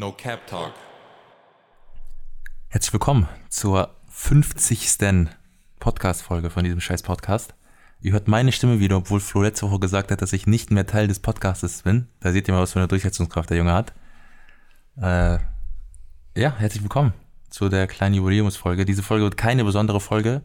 No Cap Talk. Herzlich willkommen zur 50. Podcast-Folge von diesem scheiß Podcast. Ihr hört meine Stimme wieder, obwohl Flo letzte Woche gesagt hat, dass ich nicht mehr Teil des Podcastes bin. Da seht ihr mal, was für eine Durchsetzungskraft der Junge hat. Äh, ja, herzlich willkommen zu der kleinen Jubiläumsfolge. Diese Folge wird keine besondere Folge.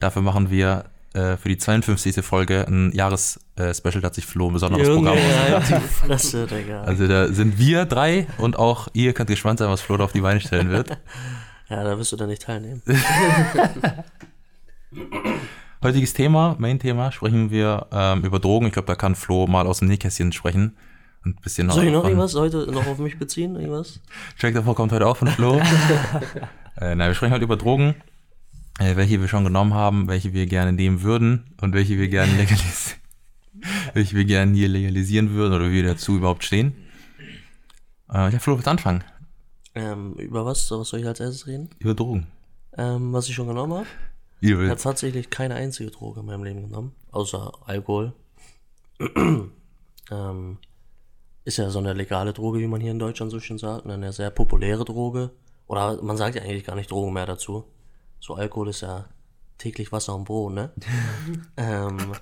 Dafür machen wir äh, für die 52. Folge ein Jahres-Special, da hat sich Flo ein besonderes Junge, Programm halt ausgedacht. Digga. Also da sind wir drei und auch ihr könnt gespannt sein, was Flo da auf die Beine stellen wird. ja, da wirst du dann nicht teilnehmen. Heutiges Thema, Main-Thema, sprechen wir ähm, über Drogen. Ich glaube, da kann Flo mal aus dem Nähkästchen sprechen. Und ein bisschen Soll ich noch irgendwas heute noch auf mich beziehen? Irgendwas? Jack davor kommt heute auch von Flo. äh, nein, wir sprechen heute über Drogen, äh, welche wir schon genommen haben, welche wir gerne nehmen würden und welche wir gerne legalisieren, welche wir gerne hier legalisieren würden oder wie wir dazu überhaupt stehen. Äh, ja, Flo, willst anfangen? Ähm, über was? Was soll ich als erstes reden? Über Drogen. Ähm, was ich schon genommen habe? Ich habe tatsächlich keine einzige Droge in meinem Leben genommen, außer Alkohol. ähm, ist ja so eine legale Droge, wie man hier in Deutschland so schön sagt, eine sehr populäre Droge. Oder man sagt ja eigentlich gar nicht Drogen mehr dazu. So Alkohol ist ja täglich Wasser und Brot, ne? ähm,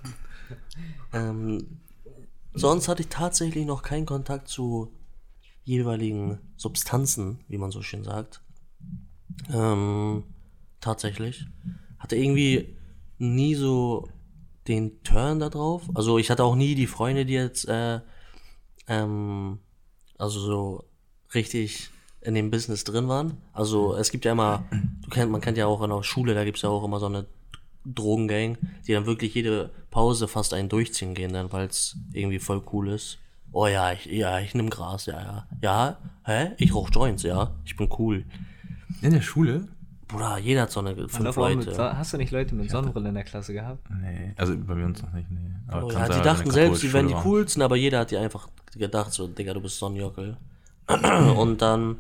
ähm, sonst hatte ich tatsächlich noch keinen Kontakt zu jeweiligen Substanzen, wie man so schön sagt. Ähm, tatsächlich. Hatte irgendwie nie so den Turn da drauf. Also ich hatte auch nie die Freunde, die jetzt äh, ähm, also so richtig in dem Business drin waren. Also es gibt ja immer, du kennt, man kennt ja auch in der Schule, da gibt's ja auch immer so eine Drogengang, die dann wirklich jede Pause fast einen durchziehen gehen, dann weil es irgendwie voll cool ist. Oh ja, ich, ja, ich nehm Gras, ja, ja. Ja, hä? Ich rauch Joints, ja. Ich bin cool. In der Schule? Bruder, jeder hat so eine fünf Leute. Son- hast du nicht Leute mit Sonnenbrille in der Klasse gehabt? Nee, also bei mir uns noch nicht, nee. Aber Oh, ja, sein, die dachten selbst, die wären die coolsten, aber jeder hat die einfach gedacht, so, Digga, du bist Sonnenjockel. Und dann,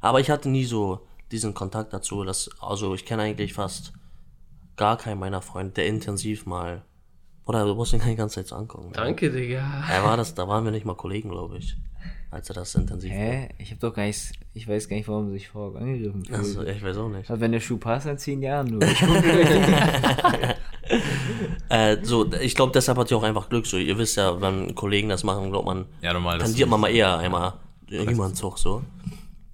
aber ich hatte nie so diesen Kontakt dazu, dass, also ich kenne eigentlich fast gar keinen meiner Freunde, der intensiv mal, oder du musst ihn die ganze Zeit so angucken. Danke, Digga. Er war das, da waren wir nicht mal Kollegen, glaube ich, als er das intensiv Hä? Ich hab doch gar nicht, ich weiß gar nicht, warum du dich vorher angegriffen fühlst. Also, ich weiß auch nicht. Also wenn der Schuh passt, in zehn Jahren nur. Ich Äh, so, ich glaube, deshalb hat ihr auch einfach Glück, so, ihr wisst ja, wenn Kollegen das machen, glaubt man, Ja, normal. tendiert man mal eher einmal irgendwann Zug so.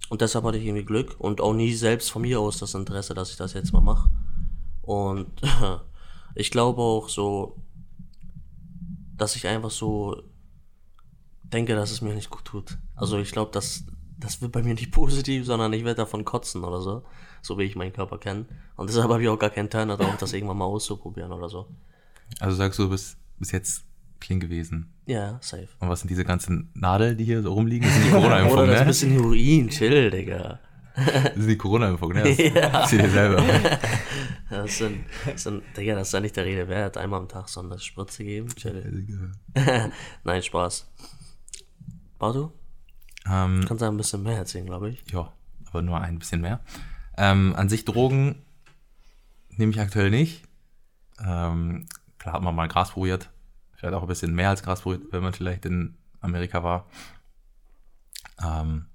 Und deshalb hatte ich irgendwie Glück und auch nie selbst von mir aus das Interesse, dass ich das jetzt mal mache. Und ich glaube auch so, dass ich einfach so denke, dass es mir nicht gut tut. Also ich glaube, dass das wird bei mir nicht positiv, sondern ich werde davon kotzen oder so, so wie ich meinen Körper kenne. Und deshalb habe ich auch gar keinen Turner darauf, das irgendwann mal auszuprobieren oder so. Also sagst du, du bist bis jetzt clean gewesen. Ja, safe. Und was sind diese ganzen Nadeln, die hier so rumliegen? Das sind die Oder Corona-Impfungen, das ne? bisschen Heroin, chill, Digga. Das sind die Corona-Impfungen, ne? Das Sieh dir selber. Das sind, das sind, Digga, das ist ja nicht der Rede wert. Einmal am Tag so eine Spritze geben. Chill. Nein, Spaß. Bartu, ähm, kannst du ein bisschen mehr erzählen, glaube ich. ja, aber nur ein bisschen mehr. Ähm, an sich Drogen nehme ich aktuell nicht. Ähm, klar hat man mal Gras probiert. Vielleicht auch ein bisschen mehr als Gras probiert, wenn man vielleicht in Amerika war. Ähm,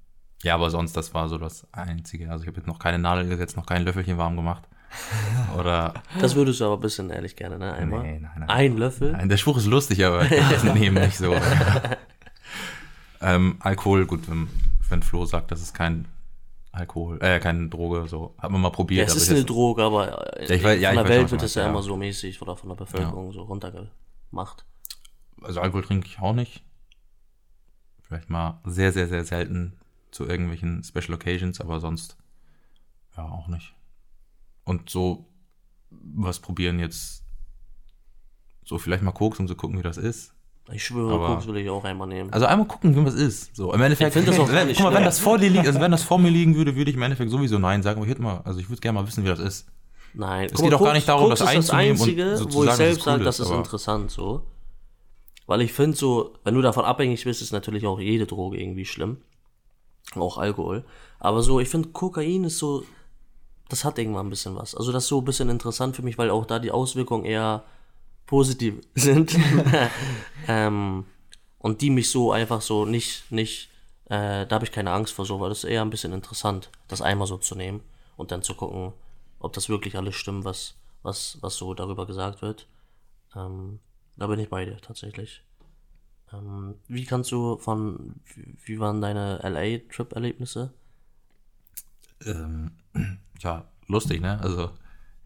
ja, aber sonst, das war so das Einzige. Also ich habe jetzt noch keine Nadel gesetzt, noch kein Löffelchen warm gemacht. Oder Das würdest du aber ein bisschen ehrlich gerne, ne? Einmal. Nee, nein, nein. Ein Löffel. Nein, der Spruch ist lustig, aber ich nehme nicht so. ähm, Alkohol, gut, wenn, wenn Flo sagt, das ist kein Alkohol, äh, keine Droge, so hat man mal Ja, probiert. es aber ist eine jetzt- Droge, aber Ja, ich weiß- ja, von der Welt wird es ja du immer so mäßig oder von der Bevölkerung so runtergemacht. Also Alkohol trinke ich auch nicht. Vielleicht mal sehr, sehr, sehr selten zu irgendwelchen Special Occasions, aber sonst ja auch nicht. Und so was probieren jetzt so vielleicht mal Koks, um zu gucken, wie das ist. Ich schwöre, Aber- Koks will ich auch einmal nehmen. Also einmal gucken, wie was ist. So, im Endeffekt, Ich das auch wenn, guck mal, wenn das vor dir liegt, also wenn das vor mir liegen würde, würde ich im Endeffekt sowieso nein sagen, aber ich hätte mal, also ich würde gerne mal wissen, wie das ist. Nein, Es geht auch gar nicht darum, das ist das einzunehmen und Einzige, zu wo ich selbst sage, cool das ist, ist aber- interessant so. Weil ich finde so, wenn du davon abhängig bist, ist natürlich auch jede Droge irgendwie schlimm. Auch Alkohol. Aber so, ich finde Kokain ist so, das hat irgendwann ein bisschen was. Also das ist so ein bisschen interessant für mich, weil auch da die Auswirkungen eher positiv sind. ähm, und die mich so einfach so nicht, nicht Äh, da habe ich keine Angst vor so, weil das ist eher ein bisschen interessant, das einmal so zu nehmen und dann zu gucken, ob das wirklich alles stimmt, was, was, was so darüber gesagt wird. Ähm, da bin ich bei dir tatsächlich. Ähm, wie kannst du von, wie, waren deine LA-Trip-Erlebnisse? Ähm, ja, lustig, ne? Also,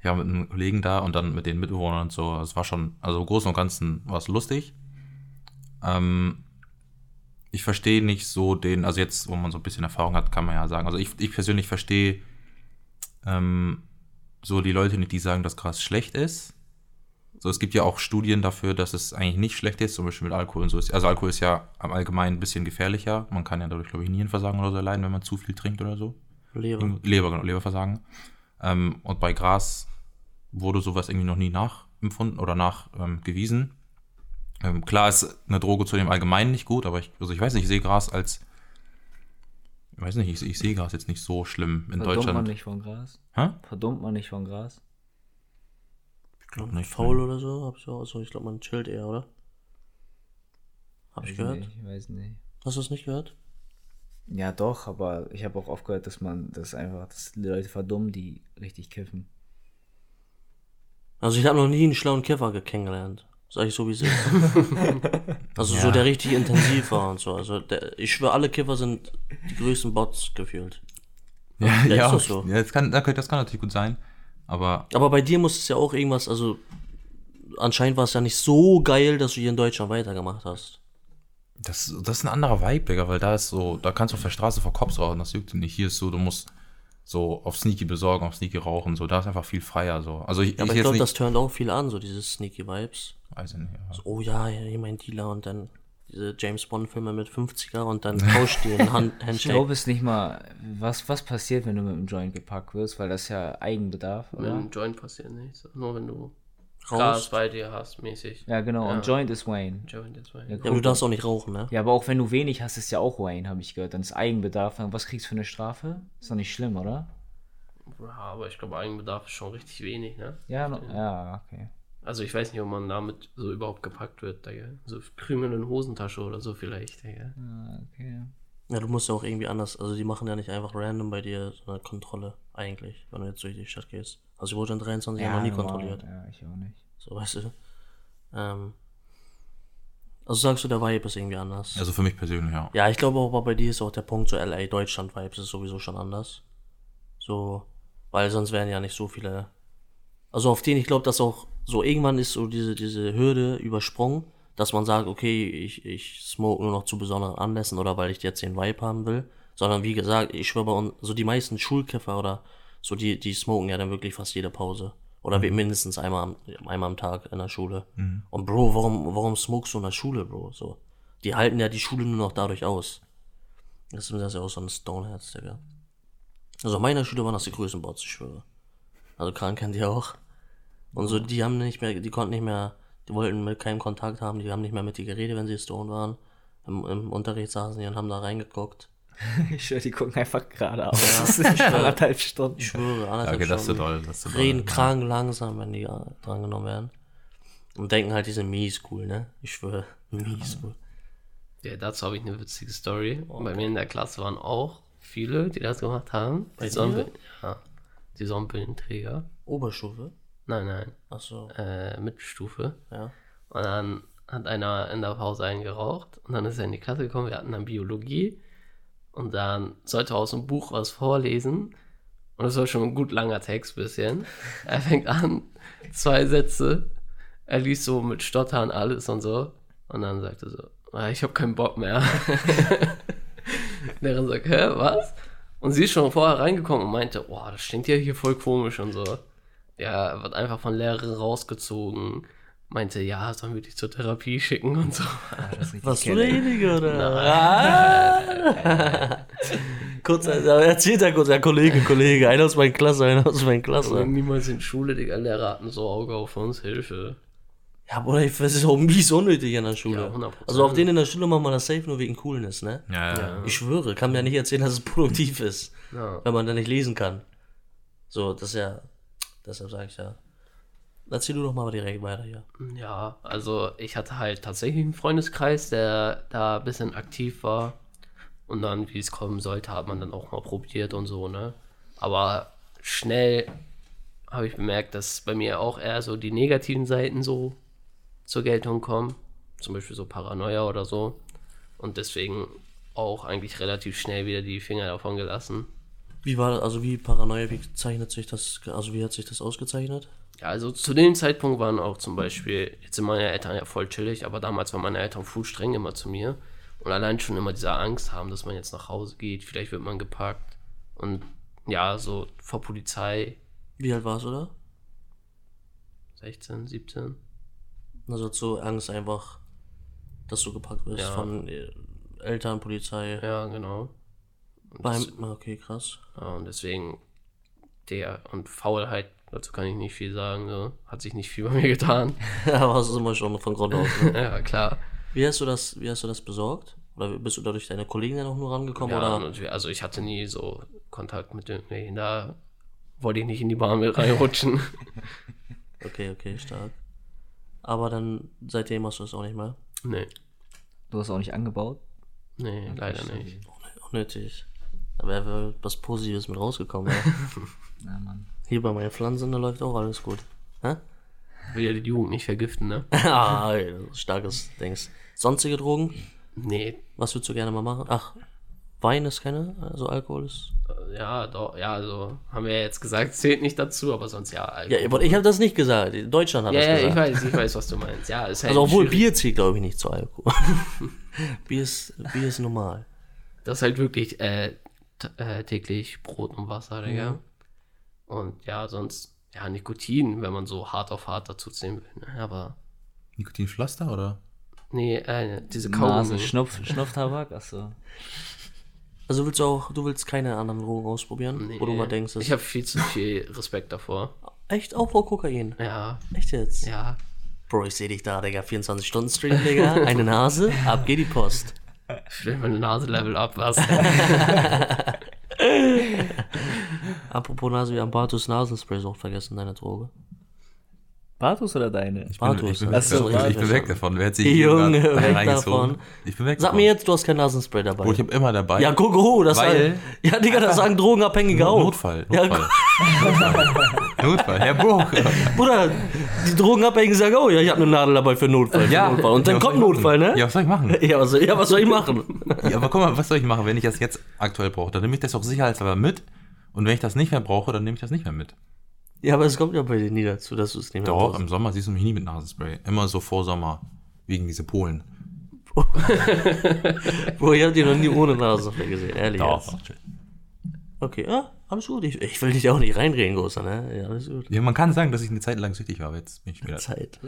ja, mit einem Kollegen da und dann mit den Mitbewohnern und so. Es war schon, also im Großen und Ganzen war es lustig. Ähm, ich verstehe nicht so den, also jetzt, wo man so ein bisschen Erfahrung hat, kann man ja sagen. Also ich, ich persönlich verstehe ähm, so die Leute nicht, die sagen, dass Gras schlecht ist. So, es gibt ja auch Studien dafür, dass es eigentlich nicht schlecht ist, zum Beispiel mit Alkohol und so. Also Alkohol ist ja am Allgemeinen ein bisschen gefährlicher. Man kann ja dadurch, glaube ich, Nierenversagen oder so erleiden, wenn man zu viel trinkt oder so. Leber. Leber, genau, Leberversagen. Ähm, und bei Gras wurde sowas irgendwie noch nie nachempfunden oder nachgewiesen. Ähm, klar ist eine Droge zu dem Allgemeinen nicht gut, aber ich, also ich weiß nicht, ich sehe Gras als, weiß nicht, ich, ich sehe Gras jetzt nicht so schlimm in Verdummt man Deutschland. nicht von Gras? Hä? Verdummt man nicht von Gras? Ich glaube nicht, faul oder so, hab ich auch. Also ich glaube, man chillt eher, oder? Hab ich Weiß gehört? nicht, ich weiß nicht. Hast du es nicht gehört? Ja, doch, aber ich habe auch oft gehört, dass man das einfach, dass die Leute verdummen, die richtig kiffen. Also ich habe noch nie einen schlauen Kiffer kennengelernt. Sag ich so wie es ist. also so Ja. der richtig intensiv war und so. Also der, ich schwöre, alle Kiffer sind die größten Bots gefühlt. Ja, Ja, ja, ist doch so. ja das, kann, das kann natürlich gut sein. Aber Aber bei dir muss es ja auch irgendwas, also anscheinend war es ja nicht so geil, dass du hier in Deutschland weitergemacht hast. das, das ist ein anderer Vibe, Digga, weil da ist so, da kannst du auf der Straße vor Cops rauchen, das juckt nicht. Hier ist so, du musst so auf Sneaky besorgen, auf Sneaky rauchen, so, da ist einfach viel freier, so. Also ich, Ja, aber ich ich glaube, das turnt auch viel an, so diese sneaky Vibes. Ich nicht, ja. Oh ja, hier mein Dealer und dann diese James Bond Filme mit 50er und dann tauscht die einen Hand Ich Handshake. glaube es nicht mal, was, was passiert, wenn du mit dem Joint gepackt wirst, weil das ja Eigenbedarf, Mit oder? einem Joint passiert nichts. Nur wenn du Raus. Gras bei dir hast, mäßig. Ja, genau, und Joint ist Wayne. Joint ist. Ja, Ja, aber du darfst auch nicht rauchen, ne? Ja, aber auch wenn du wenig hast, ist ja auch Wayne, habe ich gehört. Dann ist Eigenbedarf. Was kriegst du für eine Strafe? Ist doch nicht schlimm, oder? Ja, aber ich glaube, Eigenbedarf ist schon richtig wenig, ne? Ja, no, ja, okay. Also ich weiß nicht, ob man damit so überhaupt gepackt wird, Digga. So Krümel in Hosentasche oder so vielleicht, Digga. Ah, okay. Ja, du musst ja auch irgendwie anders, also die machen ja nicht einfach random bei dir so eine Kontrolle, eigentlich, wenn du jetzt durch die Stadt gehst. Also ich wurde in 23 Jahren noch nie normal. kontrolliert. Ja, ich auch nicht. So, weißt du. Ähm, also sagst du, der Vibe ist irgendwie anders. Also für mich persönlich, ja. Ja, ich glaube aber bei dir ist auch der Punkt so LA, Deutschland Vibes ist sowieso schon anders. So, weil sonst wären ja nicht so viele. Also auf den, ich glaube, dass auch so irgendwann ist so diese, diese Hürde übersprungen, dass man sagt, okay, ich, ich smoke nur noch zu besonderen Anlässen oder weil ich jetzt den Vibe haben will. Sondern wie gesagt, ich schwöre bei uns, so die meisten Schulkäfer oder so, die, die smoken ja dann wirklich fast jede Pause. Oder wie mindestens einmal am, einmal am Tag in der Schule. Und Bro, warum, warum smokest du in der Schule, Bro? So. Die halten ja die Schule nur noch dadurch aus. Das ist ja auch so ein Stoneheads, Digga. Also in meiner Schule waren das die größten Bots, ich schwöre. Also Kran kennt ihr auch. Und so, die haben nicht mehr, die konnten nicht mehr, die wollten mit keinem Kontakt haben, die haben nicht mehr mit dir geredet, wenn sie Stone waren. Im, Im Unterricht saßen die und haben da reingeguckt. Ich schwör, die gucken einfach geradeaus. Das ist anderthalb Stunden. Ich schwöre, anderthalb Okay, das ist so Stunden. doll, das ist so doll. Reden krank langsam, wenn die drangenommen werden. Und denken halt, die sind mies cool, ne? Ich schwöre, mies cool. Ja, dazu habe ich eine witzige Story. Bei mir in der Klasse waren auch viele, die das gemacht haben. Die? Sonnenbild, ja, die Sonnenbrillenträger. Oberstufe? Nein, nein, Achso, äh, Mittelstufe. ja. Und dann hat einer in der Pause einen geraucht und dann ist er in die Klasse gekommen, wir hatten dann Biologie und dann sollte er aus dem Buch was vorlesen und das war schon ein gut langer Text bisschen. Er fängt an, zwei Sätze, er liest so mit Stottern alles und so und dann sagt er so, ah, ich habe keinen Bock mehr. Lehrerin sagt, hä, was? Und sie ist schon vorher reingekommen und meinte, boah, das stinkt ja hier voll komisch und so. Ja, er wird einfach von Lehrerin rausgezogen. Meinte, ja, sollen wir dich zur Therapie schicken und so. Warst du derjenige, oder? Kurz, äh, erzählt er kurz, ja, Kollege, Kollege, einer aus meiner Klasse, einer aus meiner Klasse. niemals in Schule, Digga, Lehrer hatten so Auge auf uns, Hilfe. Ja, Bruder, ich weiß, es ist auch mies unnötig in der Schule. Ja, 100%. also auf denen in der Schule machen wir das safe nur wegen Coolness, ne? Ja, ja. Ich schwöre, kann mir ja nicht erzählen, dass es produktiv ist, Ja. wenn man da nicht lesen kann. So, das ist ja, deshalb sage ich ja. Erzähl du doch mal direkt weiter hier. Ja, also ich hatte halt tatsächlich einen Freundeskreis, der da ein bisschen aktiv war. Und dann, wie es kommen sollte, hat man dann auch mal probiert und so, ne? Aber schnell habe ich bemerkt, dass bei mir auch eher so die negativen Seiten so zur Geltung kommen. Zum Beispiel so Paranoia oder so. Und deswegen auch eigentlich relativ schnell wieder die Finger davon gelassen. Wie war also wie Paranoia, wie zeichnet sich das, also wie hat sich das ausgezeichnet? Ja, also zu dem Zeitpunkt waren auch zum Beispiel, jetzt sind meine Eltern ja voll chillig, aber damals waren meine Eltern full streng immer zu mir. Und allein schon immer diese Angst haben, dass man jetzt nach Hause geht, vielleicht wird man gepackt. Und ja, so vor Polizei, Wie alt warst du da? 16, 17. Also so Angst einfach, dass du gepackt wirst Ja. von äh, Eltern, Polizei. Ja, genau. Beim, okay, krass. Ja, und deswegen der und Faulheit, dazu kann ich nicht viel sagen, so. hat sich nicht viel bei mir getan. Aber es ist immer schon von Grund auf. Ne? ja, klar. Wie hast du das, wie hast du das besorgt? Oder bist du da durch deine Kollegen dann auch nur rangekommen? Ja, oder? und also ich hatte nie so Kontakt mit irgendwelchen, da wollte ich nicht in die Bahn mit reinrutschen. Okay, okay, stark. Aber dann seitdem hast du das auch nicht mehr. nee, Du hast auch nicht angebaut? nee, leider nicht. Unnötig. Da wäre was Positives mit rausgekommen. Ja. Na, Mann. Hier bei meinen Pflanzen, da läuft auch alles gut. Hä? Will ja die Jugend nicht vergiften, ne? ah, ey, starkes Dings. Sonstige Drogen? Nee, Was würdest du gerne mal machen? Ach, Wein ist keine, also Alkohol ist. ja, doch, ja, also haben wir ja jetzt gesagt, zählt nicht dazu, aber sonst ja. Alkohol. Ja, aber ich habe das nicht gesagt. Deutschland hat ja, das ja, ich gesagt. weiß, ich weiß, was du meinst. Ja, ist halt also obwohl schwierig. Bier zählt, glaube ich, nicht zu Alkohol. Bier, ist, Bier ist normal. Das ist halt wirklich äh, äh, täglich Brot und Wasser, Digga. Und ja, sonst, ja, Nikotin, wenn man so hart auf hart dazu zählen will. Ne? Aber, Nikotinpflaster oder? nee, äh, diese Nase, Kaugummi. Schnupf, Schnupftabak? Achso. Also willst du auch, du willst keine anderen Drogen ausprobieren? Nee, Wo du mal denkst, ich habe viel zu viel Respekt davor. echt auch vor Kokain. Ja, Echt jetzt? ja. Bro, ich sehe dich da, Digga. 24-Stunden-Stream, Digga. Eine Nase, ab geht die Post. Will meine Nase level up, was? Apropos Nase, wir haben Bartus Nasenspray auch vergessen, deine Droge. Bartus oder deine? Ich bin, Bartus, ich bin, ja. weg, Achso, davon. ja, ich bin ja. weg davon. Wer hat sich Junge, weg reingezogen? davon. Ich bin weg Sag davon. mir jetzt, du hast kein Nasenspray dabei. Bro, ich habe immer dabei. ja, guck, oh, das Weil- sagen, Ja, Digga, das sagen Drogenabhängige auch. Notfall. Ja, Notfall. Notfall. Notfall. Herr Bro. Bruder, die Drogenabhängigen sagen, oh ja, ich habe eine Nadel dabei für Notfall. Für Notfall. Und dann Ja, was kommt soll ich Notfall, machen? ne? Ja, was soll ich machen? Ja, was, ja, was soll ich machen? Ja, aber guck mal, was soll ich machen, wenn ich das jetzt aktuell brauche? Dann nehme ich das auch sicherheitshalber mit. Und wenn ich das nicht mehr brauche, dann nehme ich das nicht mehr mit. Ja, aber es kommt ja bei dir nie dazu, dass du es nicht mehr Doch, brauchst. im Sommer siehst du mich nie mit Nasenspray. Immer so vor Sommer. Wegen diese Polen. Bro, ich hab dich noch nie ohne Nasenspray gesehen, ehrlich. Doch. jetzt. Okay, ja, alles gut. Ich, ich will dich auch nicht reinreden, Großer, ne? Ja, alles gut. Ja, man kann sagen, dass ich eine Zeit lang süchtig war, aber jetzt bin ich wieder. Zeit.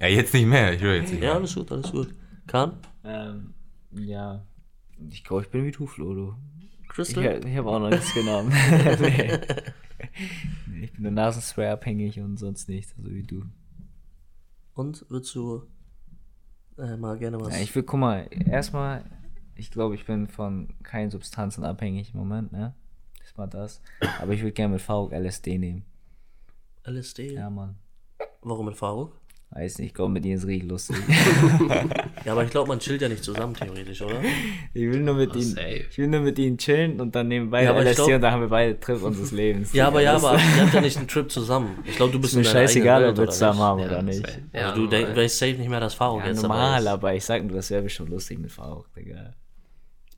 Ja, jetzt nicht mehr. Ich höre jetzt nicht Ja, mehr. alles gut, alles gut. Kahn? Ähm, ja. Ich glaube, ich bin wie du, Flo, du. Ich, Crystal? ich habe auch noch nichts genommen. nee. Ich bin nur Nasenspray abhängig und sonst nichts, also wie du. Und würdest du äh, mal gerne was. Ja, ich will, guck mal, erstmal, ich glaube, ich bin von keinen Substanzen abhängig im Moment, ne? Das war das. Aber ich würde gerne mit Faruk LSD nehmen. LSD? Ja, Mann. Warum mit Faruk? Weiß nicht, ich glaube, mit ihnen ist richtig lustig. Ja, aber ich glaube, man chillt ja nicht zusammen, theoretisch, oder? Ich will nur mit Oh, ihnen, safe. ich will nur mit ihnen chillen und dann nehmen beide Ja, aber ich LSD glaub- und dann haben wir beide Trip unseres Lebens. Ja, aber ja, aber ihr habt ja nicht einen Trip zusammen. Ich glaube, du bist ist mir scheißegal, ob wir zusammen oder haben nicht? oder nicht. Ja, du denk, weißt safe nicht mehr, dass Faruk Ja, jetzt normal, dabei ist. aber ich sag nur, das wäre bestimmt lustig mit Faruk, Digga.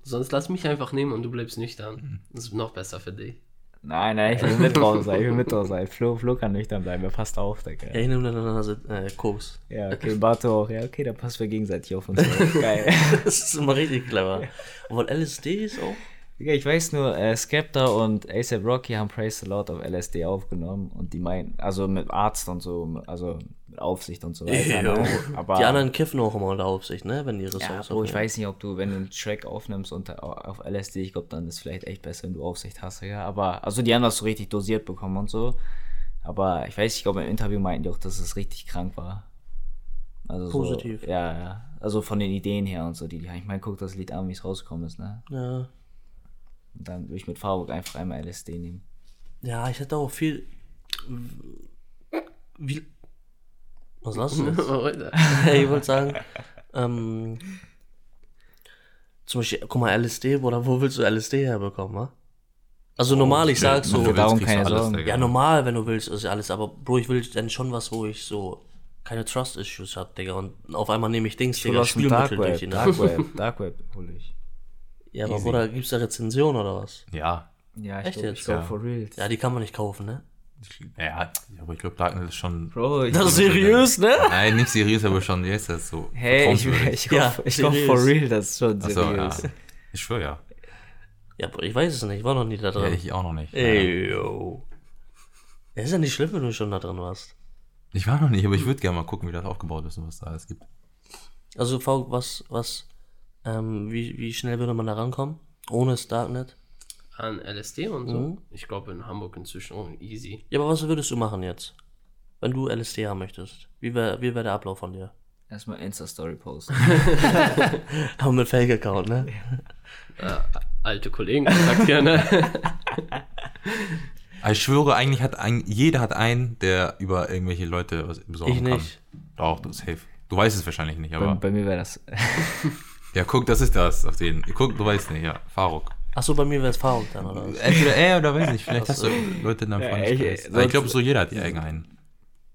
Sonst lass mich einfach nehmen und du bleibst nüchtern. Das ist noch besser für dich. Nein, nein, ich will mit drauf sein, ich will mit drauf sein. Flo, Flo kann nüchtern bleiben, er passt auf, Digga. Ja, ich nehme dann Nase äh, Koks. Ja, okay, Bato auch. Ja, okay, da passt wir gegenseitig auf uns auf. Geil. Das ist immer richtig clever. Obwohl LSD ist auch. Digga, ich weiß nur, äh, Skepta und ASAP Rocky haben Praise the Lord auf LSD aufgenommen und die meinen, also mit Arzt und so, also Aufsicht und so weiter. Ne? Aber Die anderen kiffen auch immer unter Aufsicht, ne? Wenn die ihre ja, Songs Bro, ich weiß nicht, ob du, wenn du einen Track aufnimmst und auf LSD, ich glaube, dann ist es vielleicht echt besser, wenn du Aufsicht hast, ja. Aber, also die haben das so richtig dosiert bekommen und so. Aber ich weiß, nicht, ich glaube, im Interview meinten die auch, dass es richtig krank war. Also Positiv. So, ja, ja. Also von den Ideen her und so. Die, die ich meine, guck das Lied an, wie es rausgekommen ist, ne? Ja. Und dann würde ich mit Faruk einfach einmal LSD nehmen. ja, ich hätte auch viel. Wie. Was lass du jetzt? Ich wollte sagen, ähm, Zum Beispiel, guck mal, LSD, Bruder, wo willst du LSD herbekommen, wa? Also normal, ich sag so, du keine alles, Sorgen. Digga. ja normal, wenn du willst, ist ja alles, aber Bro, ich will dann schon was, wo ich so keine Trust-Issues hab, Digga, und auf einmal nehme ich Dings, Ich Digga, dem Dark Spielmittel durch Web. die Dark. Web, Dark Web hol ich. Ja, aber Easy. Bruder, gibt's da Rezension oder was? Ja. Ja, ich Echt glaub, jetzt? ich glaub, Ja. for real. Ja, die kann man nicht kaufen, ne? Ja, aber ich glaube, Darknet ist schon. Bro, ich, Das ist seriös, ne? Nein, nicht seriös, aber schon, wie heißt das so? hey, ich, ich, Ja, ich glaub, seriös. for real, das ist schon Achso, ja. seriös. Ich schwöre ja. Ja, Bro, ich weiß es nicht, ich war noch nie da ja. drin. Ich auch noch nicht. Ey, yo. Ja, ist ja nicht schlimm, wenn du schon da drin warst. Ich war noch nicht, aber ich würde gerne mal gucken, wie das aufgebaut ist und was da alles gibt. Also, V, was, was, ähm, wie, wie schnell würde man da rankommen? Ohne das Darknet? An LSD und so. Mhm. Ich glaube in Hamburg inzwischen oh, easy. Ja, aber was würdest du machen jetzt? Wenn du LSD haben möchtest? Wie wäre wie wär der Ablauf von dir? Erstmal Insta-Story posten. Aber mit Fake-Account, ne? Äh, alte Kollegen kontaktieren, ne? Ich schwöre, eigentlich hat ein, jeder hat einen, der über irgendwelche Leute was besorgen Ich nicht. kann. Doch, du safe. Du weißt es wahrscheinlich nicht, bei, aber. bei mir wäre das. Ja, guck, das ist das auf den. Guck, du weißt nicht, ja. Faruk. Achso, bei mir wäre es Faruk dann, oder was? Entweder er oder weiß nicht, vielleicht hast du Leute in deinem Ja, Freundeskreis. ich- ich glaube, so jeder hat irgendeinen.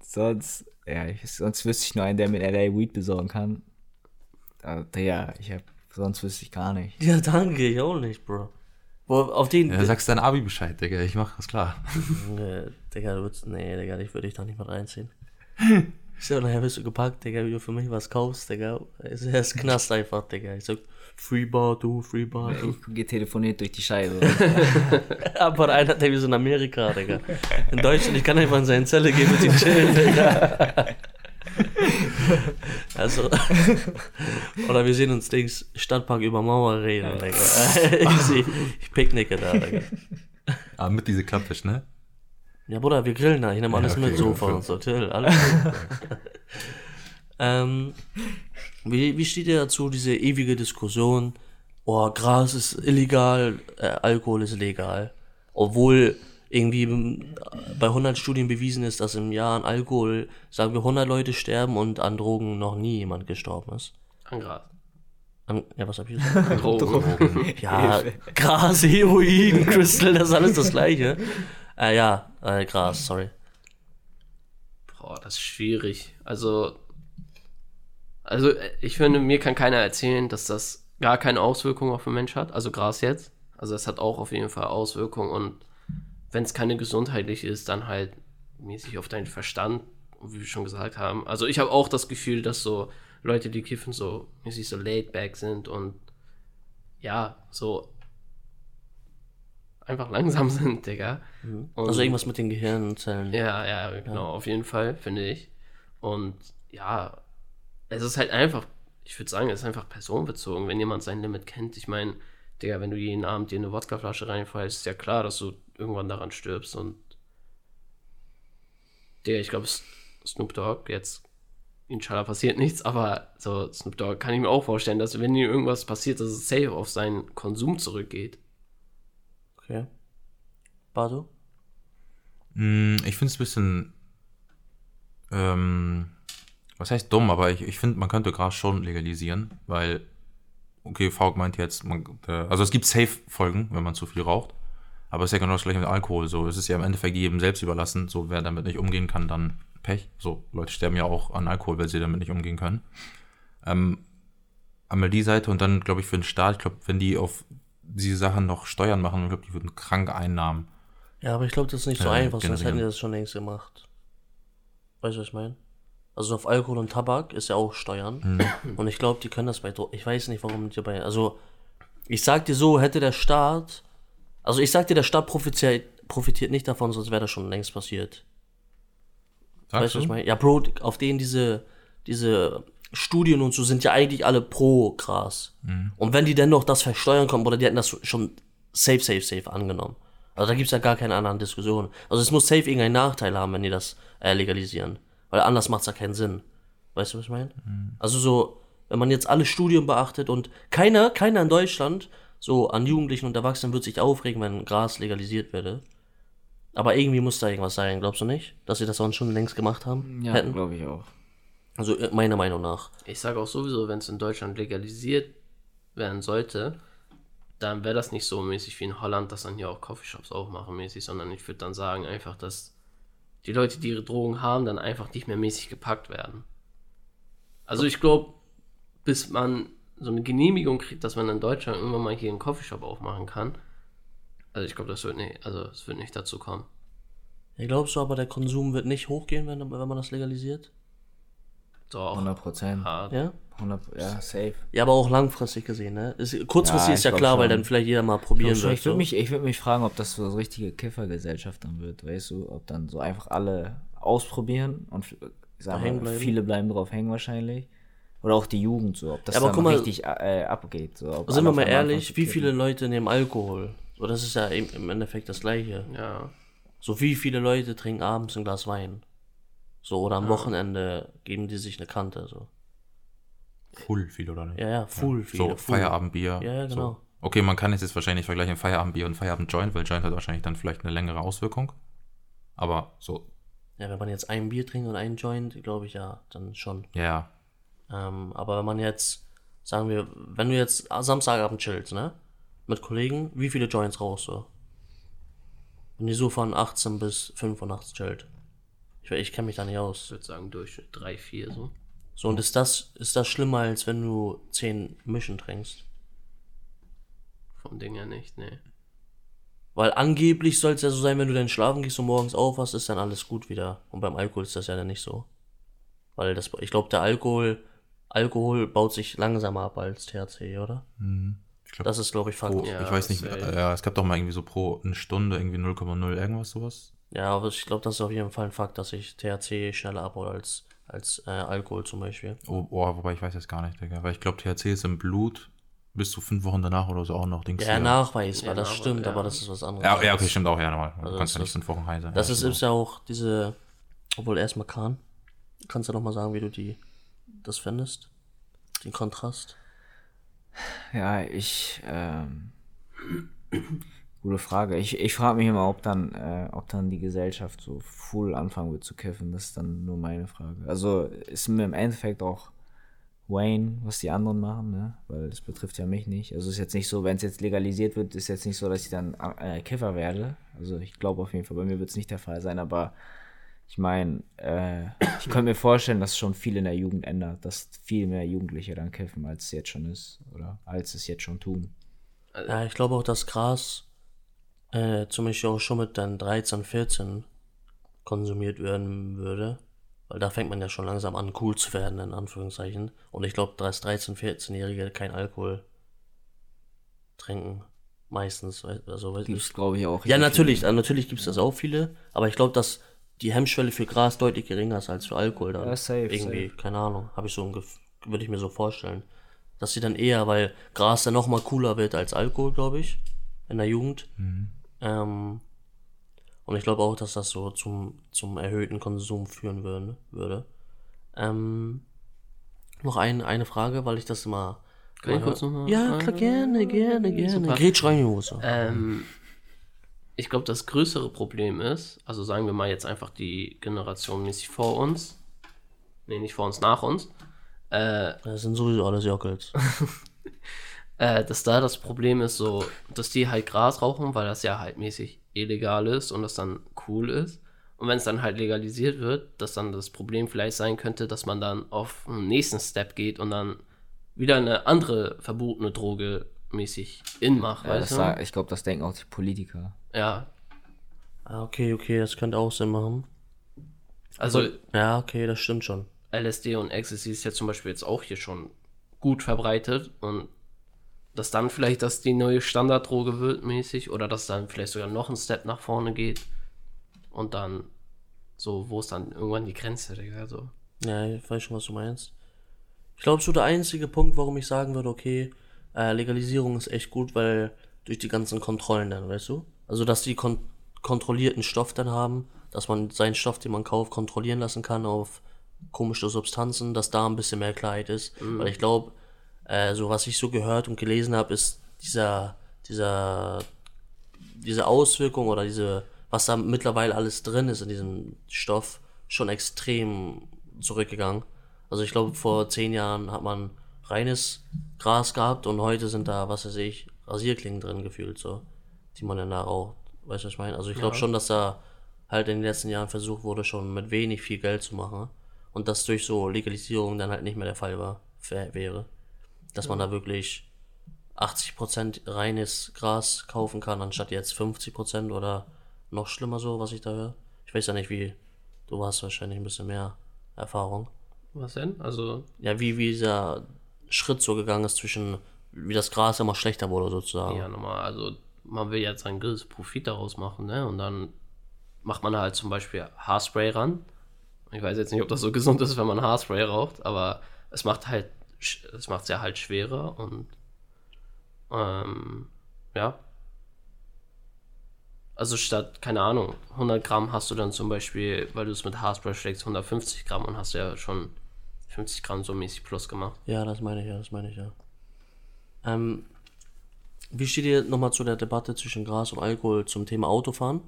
sonst, ja, ich, sonst wüsste ich nur einen, der mit LA Weed besorgen kann. Aber, ja, ich hab, sonst wüsste ich gar nicht. Ja, danke, ich auch nicht, Bro. Wo, auf den. Ja, sagst dein Abi Bescheid, Digga. Ich mach das klar. Nee, Digga, du würdest. Nee, Digga, ich würde dich da nicht mit reinziehen. Ich so, nachher wirst du gepackt, Digga, wie du für mich was kaufst, Digga. Es ist Knast einfach, Digga. Ich sag, Free Bar, du, Free Bar, du. Ich gucke telefoniert durch die Scheibe. Aber einer, der wie so in Amerika, Digga. In Deutschland, ich kann einfach in seine Zelle gehen mit ihm chillen, Digga. Also, oder wir sehen uns Dings Stadtpark über Mauer reden, Digga. Ich, seh, ich picknicke da, Digga. Ah, mit diese Klappfisch, ne? Ja, Bruder, wir grillen da. Ich nehme alles okay, mit, Sofa und so, chill, alles gut. Ähm, wie, wie steht ihr dazu, diese ewige Diskussion, oh, Gras ist illegal, äh, Alkohol ist legal. Obwohl irgendwie bei 100 Studien bewiesen ist, dass im Jahr an Alkohol, sagen wir, 100 Leute sterben und an Drogen noch nie jemand gestorben ist. An Gras. An, ja, was hab ich gesagt? Drogen. Ja, Gras, Heroin, Crystal, das ist alles das gleiche. Äh, ja, äh, Gras, sorry. Boah, das ist schwierig. Also, also äh, ich finde, mir kann keiner erzählen, dass das gar keine Auswirkungen auf den Mensch hat. Also Gras jetzt. Also es hat auch auf jeden Fall Auswirkungen und wenn es keine gesundheitliche ist, dann halt mäßig auf deinen Verstand, wie wir schon gesagt haben. Also ich habe auch das Gefühl, dass so Leute, die kiffen, so mäßig so laid back sind und ja, so einfach langsam sind, Digga. Und- Also irgendwas mit den Gehirnzellen. ja, ja, genau, auf jeden Fall, finde ich. Und ja, es ist halt einfach, ich würde sagen, es ist einfach personenbezogen. Wenn jemand sein Limit kennt, ich meine, Digga, wenn du jeden Abend dir eine Wodkaflasche reinfallst, ist ja klar, dass du irgendwann daran stirbst. Und Digga, ich glaube, Snoop Dogg, jetzt, inshallah passiert nichts, aber so Snoop Dogg kann ich mir auch vorstellen, dass wenn ihm irgendwas passiert, dass es safe auf seinen Konsum zurückgeht. Okay. Bato? Mm, Ich finde es ein bisschen, ähm, was heißt dumm, aber ich, ich finde, man könnte Gras schon legalisieren, weil, okay, Fauk meint jetzt, man, äh, also es gibt Safe-Folgen, wenn man zu viel raucht, aber es ist ja genau das gleiche mit Alkohol, so, es ist ja im Endeffekt jedem selbst überlassen, so, wer damit nicht umgehen kann, dann Pech, so, Leute sterben ja auch an Alkohol, weil sie damit nicht umgehen können. Ähm, einmal die Seite und dann, glaube ich, für den Staat, ich glaube, wenn die auf diese Sachen noch Steuern machen, ich glaube, die würden krank Einnahmen Ja, aber ich glaube, das ist nicht so Ja, einfach, sonst hätten die das schon längst gemacht. Weißt du, was ich meine? Also auf Alkohol und Tabak ist ja auch Steuern. Und ich glaube, die können das bei Dro Ich weiß nicht, warum die bei. Also, ich sag dir so, hätte der Staat. Also, ich sag dir, der Staat profitiert, profitiert nicht davon, sonst wäre das schon längst passiert. Sagst weißt du, was ich meine? Ja, Bro, auf denen diese, diese Studien und so sind ja eigentlich alle pro Gras. Und wenn die denn noch das versteuern kommen, oder die hätten das schon safe, safe, safe angenommen. Also da gibt's ja gar keine anderen Diskussionen. Also es muss safe irgendeinen Nachteil haben, wenn die das äh, legalisieren. Weil anders macht's ja keinen Sinn. Weißt du, was ich meine? Also so, wenn man jetzt alle Studien beachtet und keiner, keiner in Deutschland, so an Jugendlichen und Erwachsenen wird sich aufregen, wenn Gras legalisiert werde. Aber irgendwie muss da irgendwas sein, glaubst du nicht? Dass sie das sonst schon längst gemacht haben? Ja, hätten? glaube ich auch. Also äh, meiner Meinung nach. Ich sage auch sowieso, wenn es in Deutschland legalisiert werden sollte, dann wäre das nicht so mäßig wie in Holland, dass dann hier auch Coffeeshops aufmachen mäßig, sondern ich würde dann sagen einfach, dass die Leute, die ihre Drogen haben, dann einfach nicht mehr mäßig gepackt werden. Also ich glaube, bis man so eine Genehmigung kriegt, dass man in Deutschland irgendwann mal hier einen Coffeeshop aufmachen kann, also ich glaube, das wird nicht, also es wird nicht dazu kommen. Ja, glaubst du aber, der Konsum wird nicht hochgehen, wenn, wenn man das legalisiert? Doch, 100 Prozent. hart. Ja? 100, ja, safe. Ja, aber auch langfristig gesehen, ne? Ist, kurzfristig Ja, ist ja klar, weil schon. dann vielleicht jeder mal probieren Ich, wird. ich würde so. mich, ich würd mich fragen, ob das so eine richtige Kiffergesellschaft dann wird, weißt du? Ob dann so einfach alle ausprobieren und ich sag hängen mal, bleiben. viele bleiben drauf hängen wahrscheinlich. Oder auch die Jugend so, ob das Ja, aber dann guck mal, richtig äh, abgeht. So, ob Sind wir mal ehrlich, wie viele Leute nehmen Alkohol? So, das ist ja im, im Endeffekt das Gleiche. Ja. So wie viele Leute trinken abends ein Glas Wein? So, oder am Wochenende geben die sich eine Kante, so. Full viel, oder nicht? Ja, ja, full, viele, So, full. Feierabendbier. Ja, ja, genau. So. Okay, man kann es jetzt wahrscheinlich vergleichen Feierabendbier und Feierabendjoint, weil Joint hat wahrscheinlich dann vielleicht eine längere Auswirkung. Aber so, Ja, wenn man jetzt ein Bier trinkt und einen Joint, glaube ich ja, dann schon. ja, Ähm, aber wenn man jetzt, sagen wir, wenn du jetzt Samstagabend chillst, ne? Mit Kollegen, wie viele Joints rauchst du? Wenn die so von 18 bis 85 chillt. Ich, ich kenne mich da nicht Ich aus. würde sagen Durchschnitt 3, 4 so. So, und ist das, ist das schlimmer, als wenn du 10 Mischen trinkst? Vom Ding her nicht, nee. Weil angeblich soll es ja so sein, wenn du dann schlafen gehst und morgens aufwachst, ist dann alles gut wieder. Und beim Alkohol ist das ja dann nicht so. Weil das, ich glaube, der Alkohol, Alkohol baut sich langsamer ab als THC, oder? ich glaube, Das ist, glaube ich, Fakt. pro, Ja, ich weiß nicht, äh, ja, es gab doch mal irgendwie so pro eine Stunde irgendwie 0,0 irgendwas sowas. Ja, aber ich glaube, das ist auf jeden Fall ein Fakt, dass sich THC schneller abbaut als, als äh, Alkohol zum Beispiel. Oh, oh, wobei ich weiß jetzt gar nicht, Digga. Weil ich glaube, THC ist im Blut bis zu fünf Wochen danach oder so auch noch. Dings Ja, hier. nachweisbar, Ja, das aber- stimmt, ja. aber das ist was anderes. Ja, ja, okay, stimmt auch, ja, normal. Du Also kannst ja nicht fünf Wochen high sein. Das ja, ist, ist ja auch diese, obwohl erstmal Kahn. Kannst du noch mal sagen, wie du die, das findest? Den Kontrast? Ja, ich, ähm, gute Frage. Ich, ich frage mich immer, ob dann, äh, ob dann die Gesellschaft so full anfangen wird zu kiffen. Das ist dann nur meine Frage. Also ist mir im Endeffekt auch Wayne, was die anderen machen, ne? Weil das betrifft ja mich nicht. Also ist jetzt nicht so, wenn es jetzt legalisiert wird, ist jetzt nicht so, dass ich dann äh, Kiffer werde. Also ich glaube auf jeden Fall, bei mir wird es nicht der Fall sein, aber ich meine, äh, ich könnte mir vorstellen, dass schon viel in der Jugend ändert, dass viel mehr Jugendliche dann kiffen, als es jetzt schon ist, oder als es jetzt schon tun. Ja, ich glaube auch, dass Gras äh, zum Beispiel auch schon mit dann 13, 14 konsumiert werden würde. Weil da fängt man ja schon langsam an, cool zu werden, in Anführungszeichen. Und ich glaube, dass 13, 14-Jährige kein Alkohol trinken. Meistens. Also, weiß Gibt's, glaube ich, auch. Ja, natürlich. äh, Natürlich gibt es das auch viele. Aber ich glaube, dass die Hemmschwelle für Gras deutlich geringer ist als für Alkohol. Dann. Ja, safe, Irgendwie, keine Ahnung. Habe ich so würde ich mir so vorstellen. Dass sie dann eher, weil Gras dann noch mal cooler wird als Alkohol, glaube ich. In der Jugend. Ähm, und ich glaube auch, dass das so zum, zum erhöhten Konsum führen würden, würde. Ähm, noch ein, eine Frage, weil ich das immer. Kann ich kurz hör- noch mal Ja, klar, gerne, gerne, gerne. Gretsch rein, Hose. Ähm, ich glaube, das größere Problem ist, also sagen wir mal jetzt einfach die Generation mäßig vor uns, nee, nicht vor uns, nach uns, äh, Das sind sowieso alles Jockels. äh, dass da das Problem ist, so, dass die halt Gras rauchen, weil das ja halt mäßig illegal ist und das dann cool ist. Und wenn es dann halt legalisiert wird, dass dann das Problem vielleicht sein könnte, dass man dann auf einen nächsten Step geht und dann wieder eine andere verbotene Droge mäßig in macht, Ja, das weißt du? sag, ich glaube, das denken auch die Politiker. Ja, Ah, okay, okay, das könnte auch Sinn machen. also Ja, okay, das stimmt schon. LSD und Ecstasy ist ja zum Beispiel jetzt auch hier schon gut verbreitet und dass dann vielleicht das die neue Standarddroge wird mäßig oder dass dann vielleicht sogar noch ein Step nach vorne geht und dann so, wo ist dann irgendwann die Grenze, Digga, so. Ja, ich weiß schon, was du meinst. Ich glaube, so der einzige Punkt, warum ich sagen würde, okay, äh, Legalisierung ist echt gut, weil durch die ganzen Kontrollen dann, weißt du? Also, dass die kon kontrollierten Stoff dann haben, dass man seinen Stoff, den man kauft, kontrollieren lassen kann auf komische Substanzen, dass da ein bisschen mehr Klarheit ist. Weil ich glaube, äh, so was ich so gehört und gelesen habe, ist dieser, dieser, diese Auswirkung oder diese, was da mittlerweile alles drin ist in diesem Stoff, schon extrem zurückgegangen. Also ich glaube, vor zehn Jahren hat man reines Gras gehabt und heute sind da, was weiß ich, Rasierklingen drin gefühlt, so, die man dann da raucht. Weißt du, was ich meine? Also ich glaube schon, dass da halt in den letzten Jahren versucht wurde, schon mit wenig viel Geld zu machen und das durch so Legalisierung dann halt nicht mehr der Fall war, wär- wäre. Dass man da wirklich 80% reines Gras kaufen kann, anstatt jetzt 50% oder noch schlimmer so, was ich da höre. Ich weiß ja nicht, wie, du hast wahrscheinlich ein bisschen mehr Erfahrung. Was denn? Also, Ja, wie, wie dieser Schritt so gegangen ist zwischen, wie das Gras immer schlechter wurde sozusagen. ja, nochmal, also man will jetzt ein gewisses Profit daraus machen, ne? Und dann macht man halt zum Beispiel Haarspray ran. Ich weiß jetzt nicht, ob das so gesund ist, wenn man Haarspray raucht, aber es macht halt, es macht es ja halt schwerer und ähm, ja. Also statt, keine Ahnung, 100 Gramm hast du dann zum Beispiel, weil du es mit Haarspray schlägst, 150 Gramm und hast ja schon 50 Gramm so mäßig plus gemacht. Ja, das meine ich ja, das meine ich ja. Ähm, wie steht ihr nochmal zu der Debatte zwischen Gras und Alkohol zum Thema Autofahren?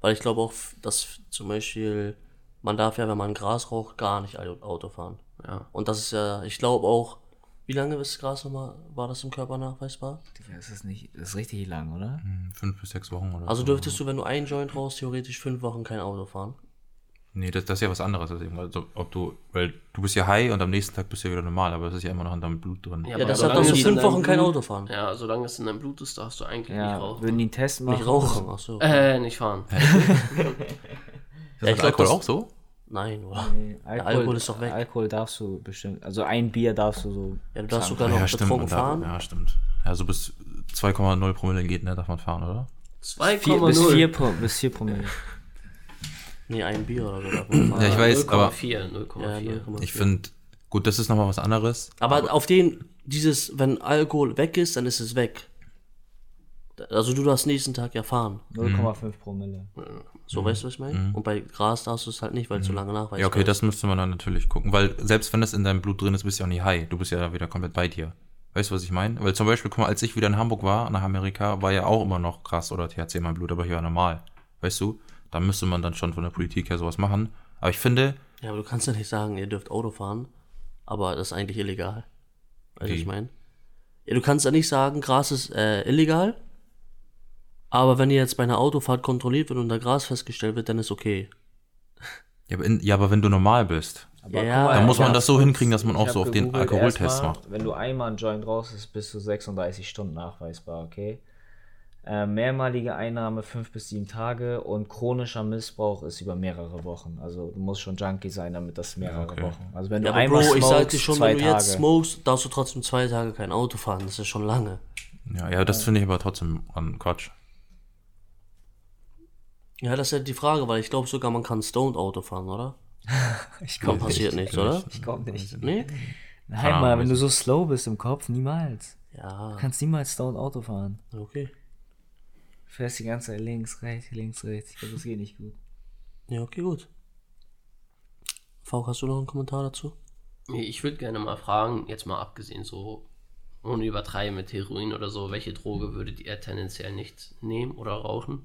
Weil ich glaube auch, dass zum Beispiel, man darf ja, wenn man Gras raucht, gar nicht Au- Auto fahren. Ja. Und das ist ja, ich glaube auch, wie lange ist Gras nochmal, war das im Körper nachweisbar? Digga, ist das nicht, das ist richtig lang, oder? Hm, Fünf bis sechs Wochen oder Also so. dürftest du, wenn du einen Joint rauchst, theoretisch fünf Wochen kein Auto fahren? Nee, das, das ist ja was anderes. Also, ob du, weil du bist ja high und am nächsten Tag bist du ja wieder normal, aber das ist ja immer noch in deinem Blut drin. Ja, aber deshalb darfst du es fünf Wochen kein Blut- Auto fahren. Ja, solange es in deinem Blut ist, darfst du eigentlich nicht Ja, rauchen. würden die einen Test machen? Nicht rauchen, ach so. Äh, nicht fahren. Ist Ja, das ich mit glaub, Alkohol das- auch so? Nein, oder? Nee, Alkohol, Alkohol ist doch weg. Alkohol darfst du bestimmt, also ein Bier darfst du so. Ja, du darfst sogar noch ja, stimmt. betrunken darf- fahren. Ja, stimmt. Ja, so bis 2,0 Promille geht, ne, darf man fahren, oder? Vier, bis 2,0. 4 Pro, bis 4 Promille. Nee, ein Bier oder so darf man fahren. Ja, ich weiß, aber 0,4, Ja, 0,4. 0,4. ich finde, gut, das ist nochmal was anderes. Aber auf den, dieses, wenn Alkohol weg ist, dann ist es weg. Also du darfst nächsten Tag ja fahren. 0,5 Promille. So, weißt du, was ich meine? Und bei Gras darfst du es halt nicht, weil es so lange nachweisbar Ja, okay, ist. das müsste man dann natürlich gucken, weil selbst wenn das in deinem Blut drin ist, bist du ja auch nicht high. Du bist ja wieder komplett bei dir. Weißt du, was ich meine? Weil zum Beispiel, guck mal, als ich wieder in Hamburg war, nach Amerika, war ja auch immer noch krass oder THC in meinem Blut, aber hier war normal. Weißt du? Da müsste man dann schon von der Politik her sowas machen. Aber ich finde, Ja, aber du kannst ja nicht sagen, ihr dürft Auto fahren, aber das ist eigentlich illegal. Weißt du, was ich meine? Ja, du kannst ja nicht sagen, Gras ist äh, illegal, aber wenn ihr jetzt bei einer Autofahrt kontrolliert wird und da Gras festgestellt wird, dann ist okay. ja, aber, in, ja, aber wenn du normal bist, Aber Ja, dann muss man das so hinkriegen, dass man ich auch so auf den Alkoholtest macht. Wenn du einmal einen Joint raus ist, bis zu 36 Stunden nachweisbar, okay? Äh, mehrmalige Einnahme 5 bis 7 Tage und chronischer Missbrauch ist über mehrere Wochen. Also du musst schon Junkie sein, damit das mehrere okay. Wochen. Also wenn Ja, du aber einmal Bro, ich smokest, sag dir schon, wenn du Tage. jetzt smokest, darfst du trotzdem zwei Tage kein Auto fahren. Das ist schon lange. Ja, ja das finde ich aber trotzdem an Quatsch. Ja, das ist ja die Frage, weil ich glaube sogar, man kann Stoned Auto fahren, oder? ich Dann komm passiert nichts, oder? Ich komm nicht. Nee? Nein, Ahnung, mal, wenn du so slow bist im Kopf, niemals. Ja, Du kannst niemals Stone Auto fahren. okay. Du fährst die ganze Zeit links, rechts, links, rechts. Ich glaube, das geht nicht gut. Ja, okay, gut. Fauk, hast du noch einen Kommentar dazu? Nee, Ich würde gerne mal fragen, jetzt mal abgesehen so, ohne übertreiben mit Heroin oder so, welche Droge würdet ihr tendenziell nicht nehmen oder rauchen?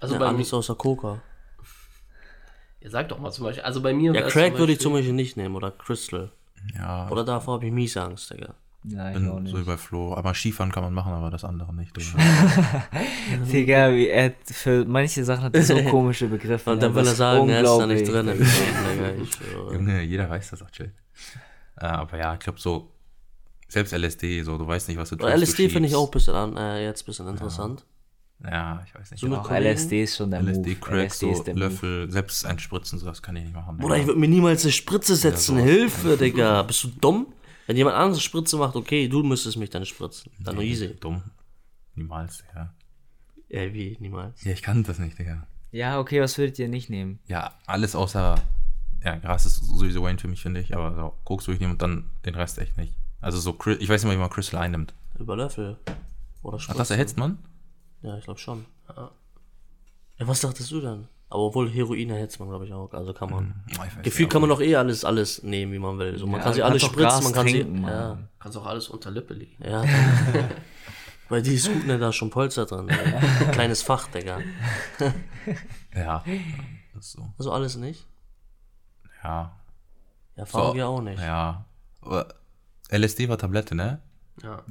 Also ja, bei mir, alles außer Coca. ihr sagt doch mal zum Beispiel, also bei mir Ja, Crack würde ich zum Beispiel- nicht nehmen oder Crystal. Ja, Oder davor habe ich mies Angst, Digga. Ich bin auch so nicht. wie bei Flo. Aber Skifahren kann man machen, aber das andere nicht. Digga. Digga, wie er für manche Sachen hat er so komische Begriffe. Und dann will er sagen, er ist da nicht drin. Junge, jeder weiß das auch, chill. Äh, aber ja, ich glaube so, selbst LSD, so, du weißt nicht, was du Aber tust, LSD finde ich auch ein bisschen an, äh, jetzt ein bisschen interessant. Ja, ich weiß nicht. So Kollegen? LSD ist schon der LSD, Move. Crack, LSD so der Move. Löffel, selbst ein Spritzen, so das kann ich nicht machen. Bruder, ich würde mir niemals eine Spritze setzen. sowas. Hilfe, Digga. Bist du dumm? Wenn jemand anderes Spritze macht, okay, du müsstest mich dann spritzen. Dann easy. Dumm. Niemals, ja. Ja, wie? Niemals. Ja, ich kann das nicht, Digga. Ja, okay, was würdet ihr nicht nehmen? Ja, alles außer, ja, Gras ist sowieso Wayne für mich, finde ich, aber so, Koks würde ich nehmen und dann den Rest echt nicht. Also so, ich weiß nicht mal, wie man Crystal einnimmt. Über Löffel. Oder Ach, Spritzen. das erhitzt man? Ja, ich glaube schon. Ja, was dachtest du dann? Aber obwohl Heroin erhitzt man, glaube ich, auch. Also kann man. Weiß Gefühlt ja kann man doch eh alles, alles nehmen, wie man will. So, man Ja, kann sie du alles spritzen, man kann trinken, sie. Ja, Kannst auch alles unter Lippe liegen. ja. Bei die ist gut, ne, da ist schon Polster drin. Ey. Kleines Fach, Digga. Ja, das ist so. Also alles nicht? Ja, Ja, Farbe So, ja auch nicht. ja. Aber LSD war Tablette, ne? Ja.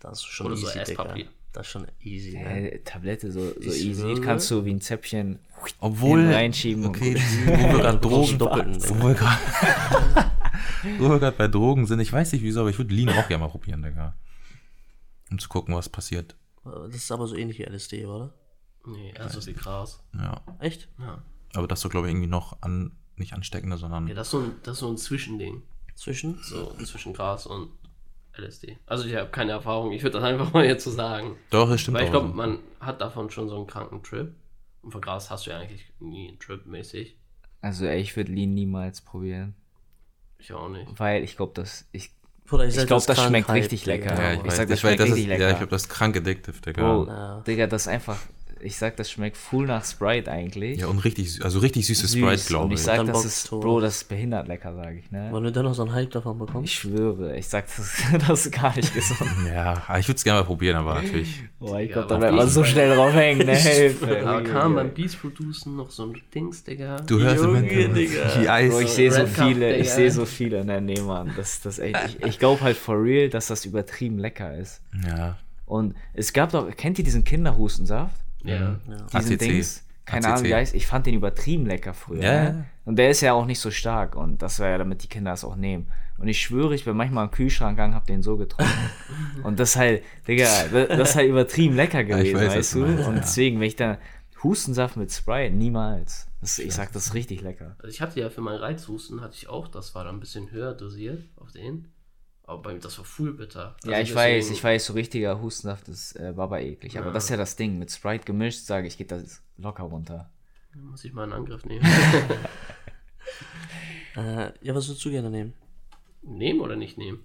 Das ist schon Oder so easy, Digga. Das ist schon easy, ne? Äh, Tablette so, so easy. schwöre. Kannst du wie ein Zäpfchen Obwohl. reinschieben. und Okay, wo wir gerade Drogen. Doppelten. Wo wir gerade bei Drogen sind, ich weiß nicht wieso, aber ich würde Lean auch gerne mal probieren, Digga. Um zu gucken, was passiert. Das ist aber so ähnlich wie LSD, oder? Nee, also wie krass. Ja. Echt? Ja. Aber das ist so, glaube ich, irgendwie noch an, nicht ansteckender, sondern. ja, das ist so ein, das ist so ein Zwischending. Zwischen? So zwischen Gras und LSD. Also ich habe keine Erfahrung. Ich würde das einfach mal jetzt so sagen. Doch, das stimmt Weil ich glaube, so. man hat davon schon so einen kranken Trip. Und für Gras hast du ja eigentlich nie einen Trip mäßig. Also ey, ich würde Lean niemals probieren. Ich auch nicht. Weil ich glaube, dass ich. Bruder, Ich sag, glaube, das krank schmeckt richtig lecker. Ja, ich ich, sag, das ich weiß, schmeckt das ist, richtig lecker. Ja, ich glaube, das ist krank addictive, Digga. Bro, Ja. Digga, das ist einfach. Ich sag, das schmeckt full nach Sprite eigentlich. Ja, und richtig, also richtig süßes Süß. Sprite, Und glaube ich ich. sag, Dann das ist, tot. Bro, das ist behindert lecker, sage ich, ne? Wenn du dann noch so einen Hype davon Ich bekommst. schwöre, ich sag, das, das ist gar nicht gesund. Ja, ich würde es gerne mal probieren, aber natürlich. Boah, ich Digga, glaube, da bleibt man so schnell drauf hängen, ne? Hilfe. Aber kam beim Beats Producen noch so ein Dings, Digga. Du hörst im Junge, Hintergrund Digga. wie Eis. Bro, ich sehe so viele, ich sehe so viele, ne, nee, Mann, das, das echt, ich, ich glaube halt for real, dass das übertrieben lecker ist. Ja. Und es gab doch, kennt ihr diesen Kinderhustensaft? Ja. Diesen ACC. Dings? Keine ACC. Ahnung, wie heißt, ich fand den übertrieben lecker früher. Ja, ne? ja. Und der ist ja auch nicht so stark und das war ja, damit die Kinder es auch nehmen. Und ich schwöre, ich bin manchmal im Kühlschrank gegangen, hab den so getrunken. und das ist halt, Digga, das ist halt übertrieben lecker gewesen, weiß, was weißt du du? meinst, und ja. deswegen, wenn ich da Hustensaft mit Sprite, niemals. Das, ich sag, das ist richtig lecker. Also ich hatte ja für meinen Reizhusten, hatte ich auch, das war dann ein bisschen höher dosiert auf den. Aber bei mir, das war full bitter. Ja, Also ich weiß, ich weiß, so richtiger Hustensaft ist äh, Baba eklig. Aber Ja. das ist ja das Ding. Mit Sprite gemischt, sage ich, geht das locker runter. Muss ich mal einen Angriff nehmen. Äh, ja, was würdest du gerne nehmen? nehmen oder nicht nehmen?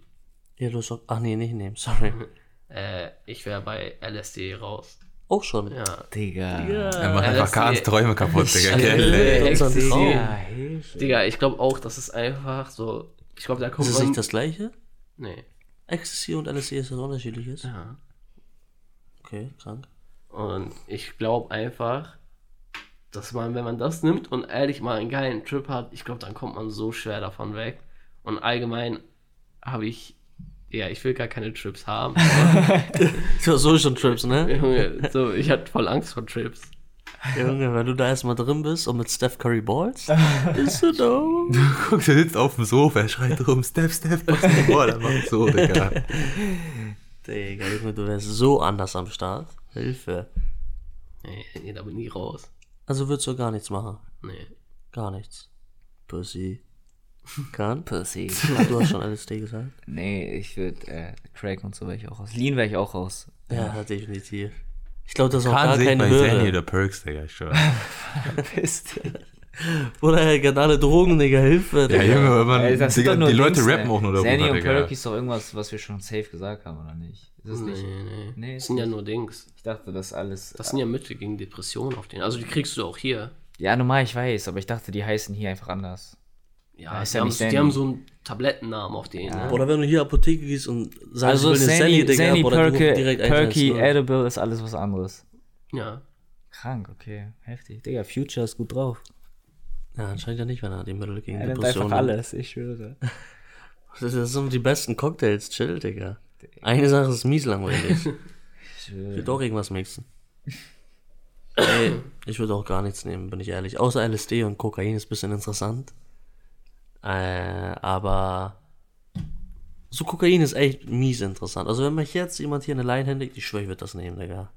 Ja, du hast. Ach nee, nicht nehmen, sorry. Äh, ich wäre bei LSD raus. Auch schon. Ja. Digga. Er macht Ja, einfach das- Kahns Träume kaputt, Digga. Ja, ja, ja. Ja. Digga, ich glaube auch, das ist einfach so. Ich glaube, da kommt Ist es man. nicht das gleiche? Nee. Ecstasy und LSD ist das unterschiedliches? Ja. Okay, krank. Und ich glaube einfach, dass man, wenn man das nimmt und ehrlich mal einen geilen Trip hat, ich glaube, dann kommt man so schwer davon weg. Und allgemein habe ich, ja, ich will gar keine Trips haben. Ja, so schon Trips, ne? Junge, so, ich hatte voll Angst vor Trips. Junge, wenn du da erstmal drin bist und mit Steph Curry balls, ist du da? Guck, der sitzt auf dem Sofa, er schreit rum, Step, Step, pass den Ball, er macht so, Digga. Digga, Junge, du wärst so anders am Start. Hilfe. Nee, nee, da bin ich raus. Also würdest du gar nichts machen? Nee. Gar nichts. Pussy. Kann? Pussy. Du hast schon LSD gesagt. Nee, ich würde äh, Craig und so wäre ich auch raus. Lean wäre ich auch raus. Ja, definitiv. Ich glaube, das ist auch gar keine bei Sandy oder Perks, Digga, ich schwör. Oder er hat alle Drogen, Digga, Hilfe. Ja, Digga. Junge, wenn man, Ey, das sind Digga, die Leute Dings, rappen ne? auch nur darüber, Sandy und Digga. Perky ist doch irgendwas, was wir schon safe gesagt haben, oder nicht? Ist das Nee, nicht? nee. Nee, das sind ja nur Dings. Ich dachte, das alles. Das sind ja Mittel gegen Depressionen auf den. Also die kriegst du auch hier. ja, normal, ich weiß, aber ich dachte, die heißen hier einfach anders. Ja, die, ja haben, die haben so einen Tablettennamen auf denen. Ne? Oder wenn du hier Apotheke gehst und sagst, Also ich will eine Sandy, Sandy, Digga, Sandy oder du Perky, direkt Perky 110. Edible ist alles was anderes. Ja. Krank, okay, heftig. Digga, Future ist gut drauf. Ja, anscheinend ja nicht, wenn er die Mittel gegen Er nimmt Depressionen einfach alles, ich schwöre. Das sind die besten Cocktails, chill, Digga. Eine Sache ist mies langweilig. Ich würde auch irgendwas mixen. Ey, ich würde auch gar nichts nehmen, bin ich ehrlich. Außer LSD und Kokain ist ein bisschen interessant. Äh, aber so Kokain ist echt mies interessant. Also wenn mich jetzt jemand hier eine Line händigt, ich schwöre, ich würde das nehmen, Digga.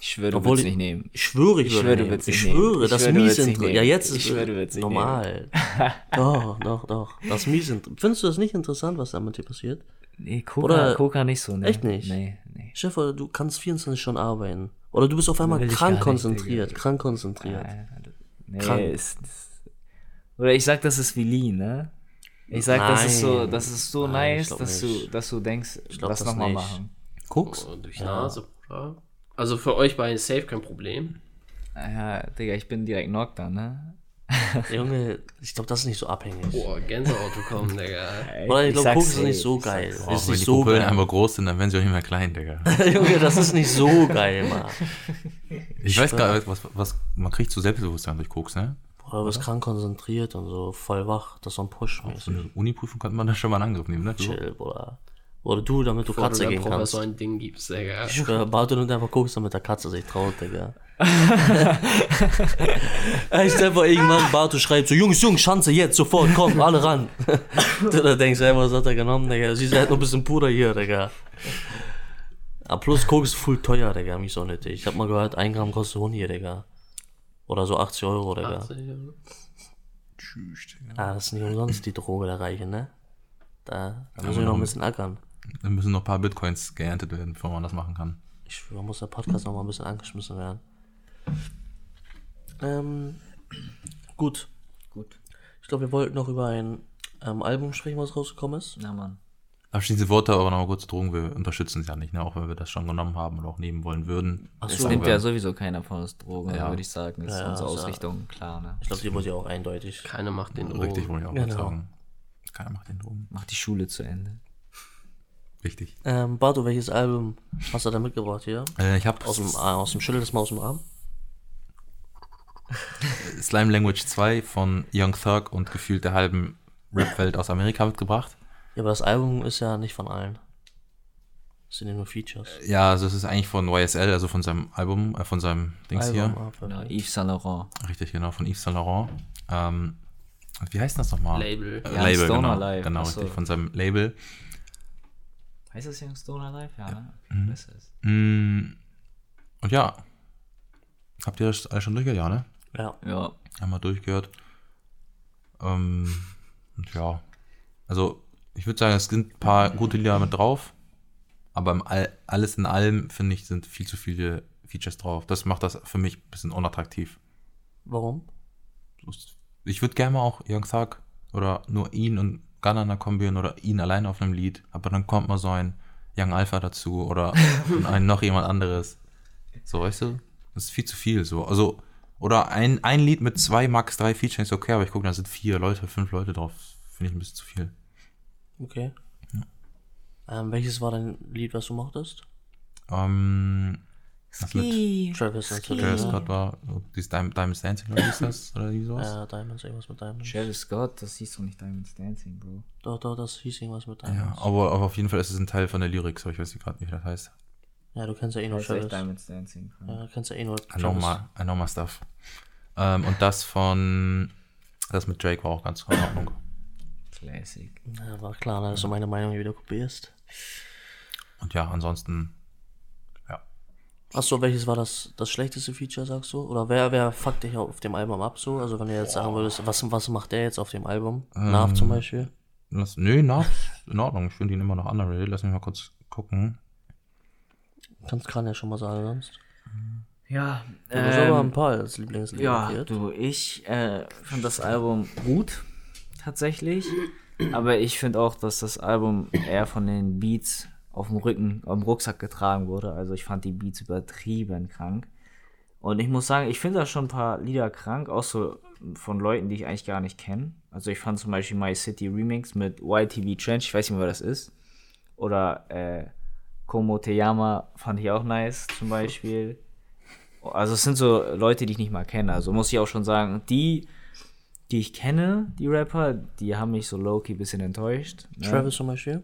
Ich schwöre, du ich- nicht nehmen. Ich schwöre, ich, Ich würde schwöre, du nehmen. würdest Ich schwöre, Ich das schwöre, mies würdest interessant. Ja, jetzt Ich ist würdest nicht normal. doch, doch, doch. Das ist mies interessant. Findest du das nicht interessant, was da mit dir passiert? Nee, Coca, Oder- Coca nicht so, ne? Echt nicht? Nee, nee. Chef, oder du kannst 24 Stunden arbeiten. Oder du bist auf einmal ich krank nicht, konzentriert. Krank konzentriert. Äh, Nee, Krank. ist, ist, oder ich sag, das ist wie Lean, ne? Ich sag, das ist so, Nein. das ist so Nein, ich nice, dass nicht. du, dass du denkst, glaub das das nochmal machen. Koks? Oh, durch Nase, Bruder. Also für euch beide safe kein Problem. Ja, Digga, ich bin direkt knocked dann, ne? Junge, ich glaube, das ist nicht so abhängig. Boah, Gänsehaut bekommen, Digga. Oder ich glaube, Koks ist nicht so ich geil. Oh, ist wenn nicht die so Pupillen geil. einmal groß sind, dann werden sie auch nicht mehr klein, Digga. Junge, das ist nicht so geil, Mann. Ich weiß gar nicht, was, was, man kriegt so Selbstbewusstsein durch Koks, ne? Oder du bist krank konzentriert und so voll wach. Das ist so ein Push. So eine Uni-Prüfung könnte man da schon mal in Angriff nehmen, ne? Du? Chill, Bruder. Oder du, damit du Bevor du Katze der gehen kannst. Professor ein Ding gibst, Digga. Ich schwöre, Bartel und einfach guckst, damit der Katze sich traut, Digga. ich einfach irgendwann, Bartu schreibt so, Jungs, Jungs, Schanze jetzt, sofort, komm, alle ran. du da denkst, ey, was hat er genommen, Digga? Sie ist halt noch ein bisschen Puder hier, Digga. Aber plus Koks ist voll teuer, Digga, mich so nötig. Ich hab mal gehört, ein Gramm kostet 100 hier, Digga. Oder so 80 Euro, Digga. Tschüss, Digga. Ah, das ist nicht umsonst die Droge der Reichen, ne? Da, da müssen wir noch ein bisschen ackern. Dann müssen noch ein paar Bitcoins geerntet werden, bevor man das machen kann. Ich schwöre, muss der Podcast noch mal ein bisschen angeschmissen werden. Ähm, gut. Gut. Ich glaube, wir wollten noch über ein ähm, Album sprechen, was rausgekommen ist. Na Mann. Abschließende Worte, aber nochmal kurz Drogen, wir unterstützen es ja nicht, ne? auch wenn wir das schon genommen haben und auch nehmen wollen würden. Ach Es so, nimmt wir- ja sowieso keiner von uns Drogen, Ja. würde ich sagen. Das ist Ja, ja, unsere ist ja- Ausrichtung, klar, ne? Ich glaube, die wurde ja auch eindeutig. Keiner macht den Richtig, Drogen. wollte ich auch Genau. mal sagen. Keiner macht den Drogen. Mach die Schule zu Ende. Wichtig. Ähm, Barto, welches Album hast du da mitgebracht hier? Äh, ich habe Aus dem, ah, aus dem Schüttel das mal aus dem Arm? Slime Language 2 von Young Thug und gefühlt der halben Rap-Welt aus Amerika mitgebracht. Ja, aber das Album ist ja nicht von allen. Das sind ja nur Features. Ja, also es ist eigentlich von YSL, also von seinem Album, äh, von seinem Dings Album, hier. ah. Ja, Yves Saint Laurent. Richtig, genau, von Yves Saint Laurent. Ähm, wie heißt das nochmal? Label. Äh, Young Label, Stoner genau. Live, Genau, ach so. richtig, von seinem Label. Heißt das Young Stoner Live? Ja, ne? Mhm. Okay, besser ist. Mm, und ja, habt ihr das alles schon durchgehört? Ja, ne? Ja. Ja. Einmal durchgehört. Ähm, und ja, also ich würde sagen, es sind ein paar gute Lieder mit drauf, aber im All, alles in allem, finde ich, sind viel zu viele Features drauf. Das macht das für mich ein bisschen unattraktiv. Warum? Ich würde gerne mal auch Young Thug oder nur ihn und Gunner in der Kombi hören oder ihn alleine auf einem Lied, aber dann kommt mal so ein Young Alpha dazu oder ein noch jemand anderes. So, weißt du? Das ist viel zu viel so. Also, oder ein, ein Lied mit zwei, max drei Features ist okay, aber ich gucke, da sind vier Leute, fünf Leute drauf. Finde ich ein bisschen zu viel. Okay. Ähm, welches war dein Lied, was du mochtest? Ähm, was mit Travis natürlich. Travis? Scott war, so dieses Diamond, Diamond Dancing oder wie ist das? Oder wie sowas? Ja, Diamonds, irgendwas mit Diamonds. Travis Scott, das hieß doch nicht Diamonds Dancing, Bro. Doch, doch, das hieß irgendwas mit Ja, Diamonds. aber, aber auf jeden Fall ist es ein Teil von der Lyrics, aber ich weiß nicht gerade, wie das heißt. Ja, du kennst ja eh nur Travis. Diamonds Dancing. Ja, du kennst ja eh nur I know Travis. my, I know my stuff. Ähm, und das von, das mit Drake war auch ganz in Ordnung. Classic. Ja, war klar, dass du meine Meinung wieder kopierst. Und ja, ansonsten, Achso, welches war das, das schlechteste Feature, sagst du? Oder wer, wer fuckt dich auf dem Album ab so? Also wenn du jetzt sagen würdest, was, was macht der jetzt auf dem Album? Ähm. Nav zum Beispiel? lass, nö, na, in Ordnung. Ich finde ihn immer noch underrated. Lass mich mal kurz gucken. Kannst gerade ja schon mal sagen sonst. Ja, Du hast aber ein ähm, paar als Lieblingslied ja, markiert. du, ich äh, fand das Album gut, tatsächlich. Aber ich finde auch, dass das Album eher von den Beats auf dem Rücken, am Rucksack getragen wurde. Also ich fand die Beats übertrieben krank. Und ich muss sagen, ich finde da schon ein paar Lieder krank, auch so von Leuten, die ich eigentlich gar nicht kenne. Also ich fand zum Beispiel My City Remix mit YTV Trench, ich weiß nicht mehr, wer das ist. Oder äh, Como Te Llama fand ich auch nice, zum Beispiel. Also es sind so Leute, die ich nicht mal kenne. Also muss ich auch schon sagen, die, die ich kenne, die Rapper, die haben mich so low-key ein bisschen enttäuscht. Ne? Travis zum Beispiel?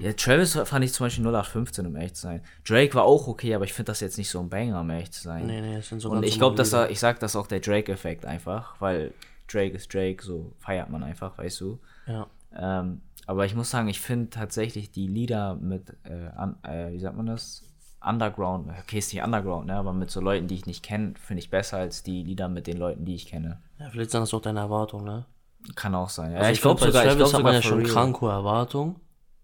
Ja, Travis fand ich zum Beispiel 0815, um ehrlich zu sein. Drake war auch okay, aber ich finde das jetzt nicht so ein Banger, um ehrlich zu sein. Nee, nee, das sind so Und ich glaube, dass ich sag das auch der Drake-Effekt einfach, weil Drake ist Drake, so feiert man einfach, weißt du. Ja. Ähm, aber ich muss sagen, ich finde tatsächlich die Lieder mit, äh, an, äh, wie sagt man das? Underground, okay, ist nicht Underground, ne, aber mit so Leuten, die ich nicht kenne, finde ich besser als die Lieder mit den Leuten, die ich kenne. Ja, vielleicht sind das auch deine Erwartungen, ne? Kann auch sein. Ja, Also ich glaube find, bei sogar, ich Travis glaub hat man sogar ja schon real. krank hohe Erwartungen.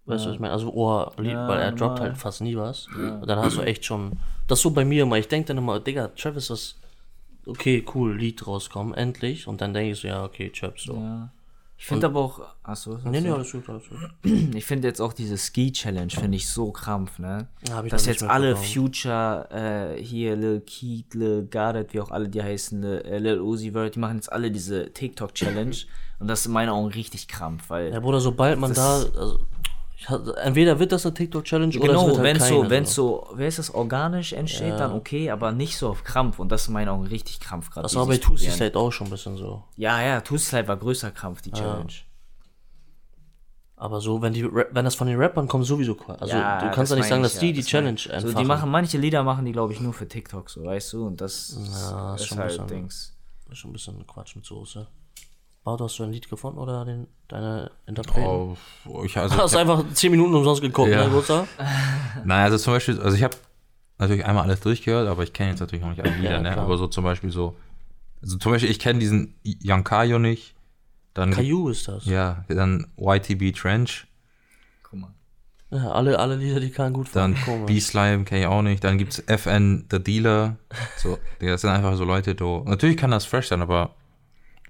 Weißt du, was ich meine? Also, oh, Ja, weil er droppt halt fast nie was. Und dann hast du echt schon. Das ist so bei mir immer. Ich denke dann immer, Digga, Travis ist. Okay, cool, Lied rauskommen, endlich. Und dann denke ich so, ja, okay, Travis so. Ja. Ich finde aber auch, achso, Nee, nee, alles gut, alles gut. ich finde jetzt auch diese Ski-Challenge, finde ich so krampf, ne? Ja, hab ich Dass jetzt alle. Future, äh, hier Lil Keith, Lil Gardet, wie auch alle die heißen, Lil, äh, Lil Uzi Vert, die machen jetzt alle diese TikTok-Challenge. und das ist in meinen Augen richtig krampf, weil Ja, Bruder, sobald man da. Also, hatte- Entweder wird das eine TikTok-Challenge oder es Genau, wird halt wenn keine, so, wenn so, wer ist das, organisch entsteht, Ja. dann okay, aber nicht so auf Krampf. Und das ist in meinen Augen richtig Krampf gerade. Das war bei Tusi probieren. Slate auch schon ein bisschen so. Ja, ja, Tusi Slide war größer Krampf, die Challenge. Aber so, wenn die wenn das von den Rappern kommt, sowieso. Also Ja, du kannst das ja nicht sagen, ich, dass die ja, die das Challenge So, einfach. die machen, manche Lieder machen die, glaube ich, nur für TikTok, so, weißt du? Und das Ja, ist ist schon ein halt bisschen- Dings. Das ist schon ein bisschen Quatsch mit Soße. Bart, hast du ein Lied gefunden oder den, deine Interpreten? Oh, ich, also, Hast ich hab, einfach 10 Minuten umsonst geguckt, Ja. ne, Großer? nein, also zum Beispiel, also ich habe natürlich einmal alles durchgehört, aber ich kenne jetzt natürlich noch nicht alle Lieder, Ja, ne? Aber so zum Beispiel so, also zum Beispiel, ich kenne diesen Young Kayo nicht, dann, Caillou ist das. ja, dann YTB Trench, Guck mal. Ja, alle, alle Lieder, die kann gut dann. B-Slime kenne ich auch nicht, dann gibt's FN The Dealer, so, das sind einfach so Leute, do, natürlich kann das fresh sein, aber,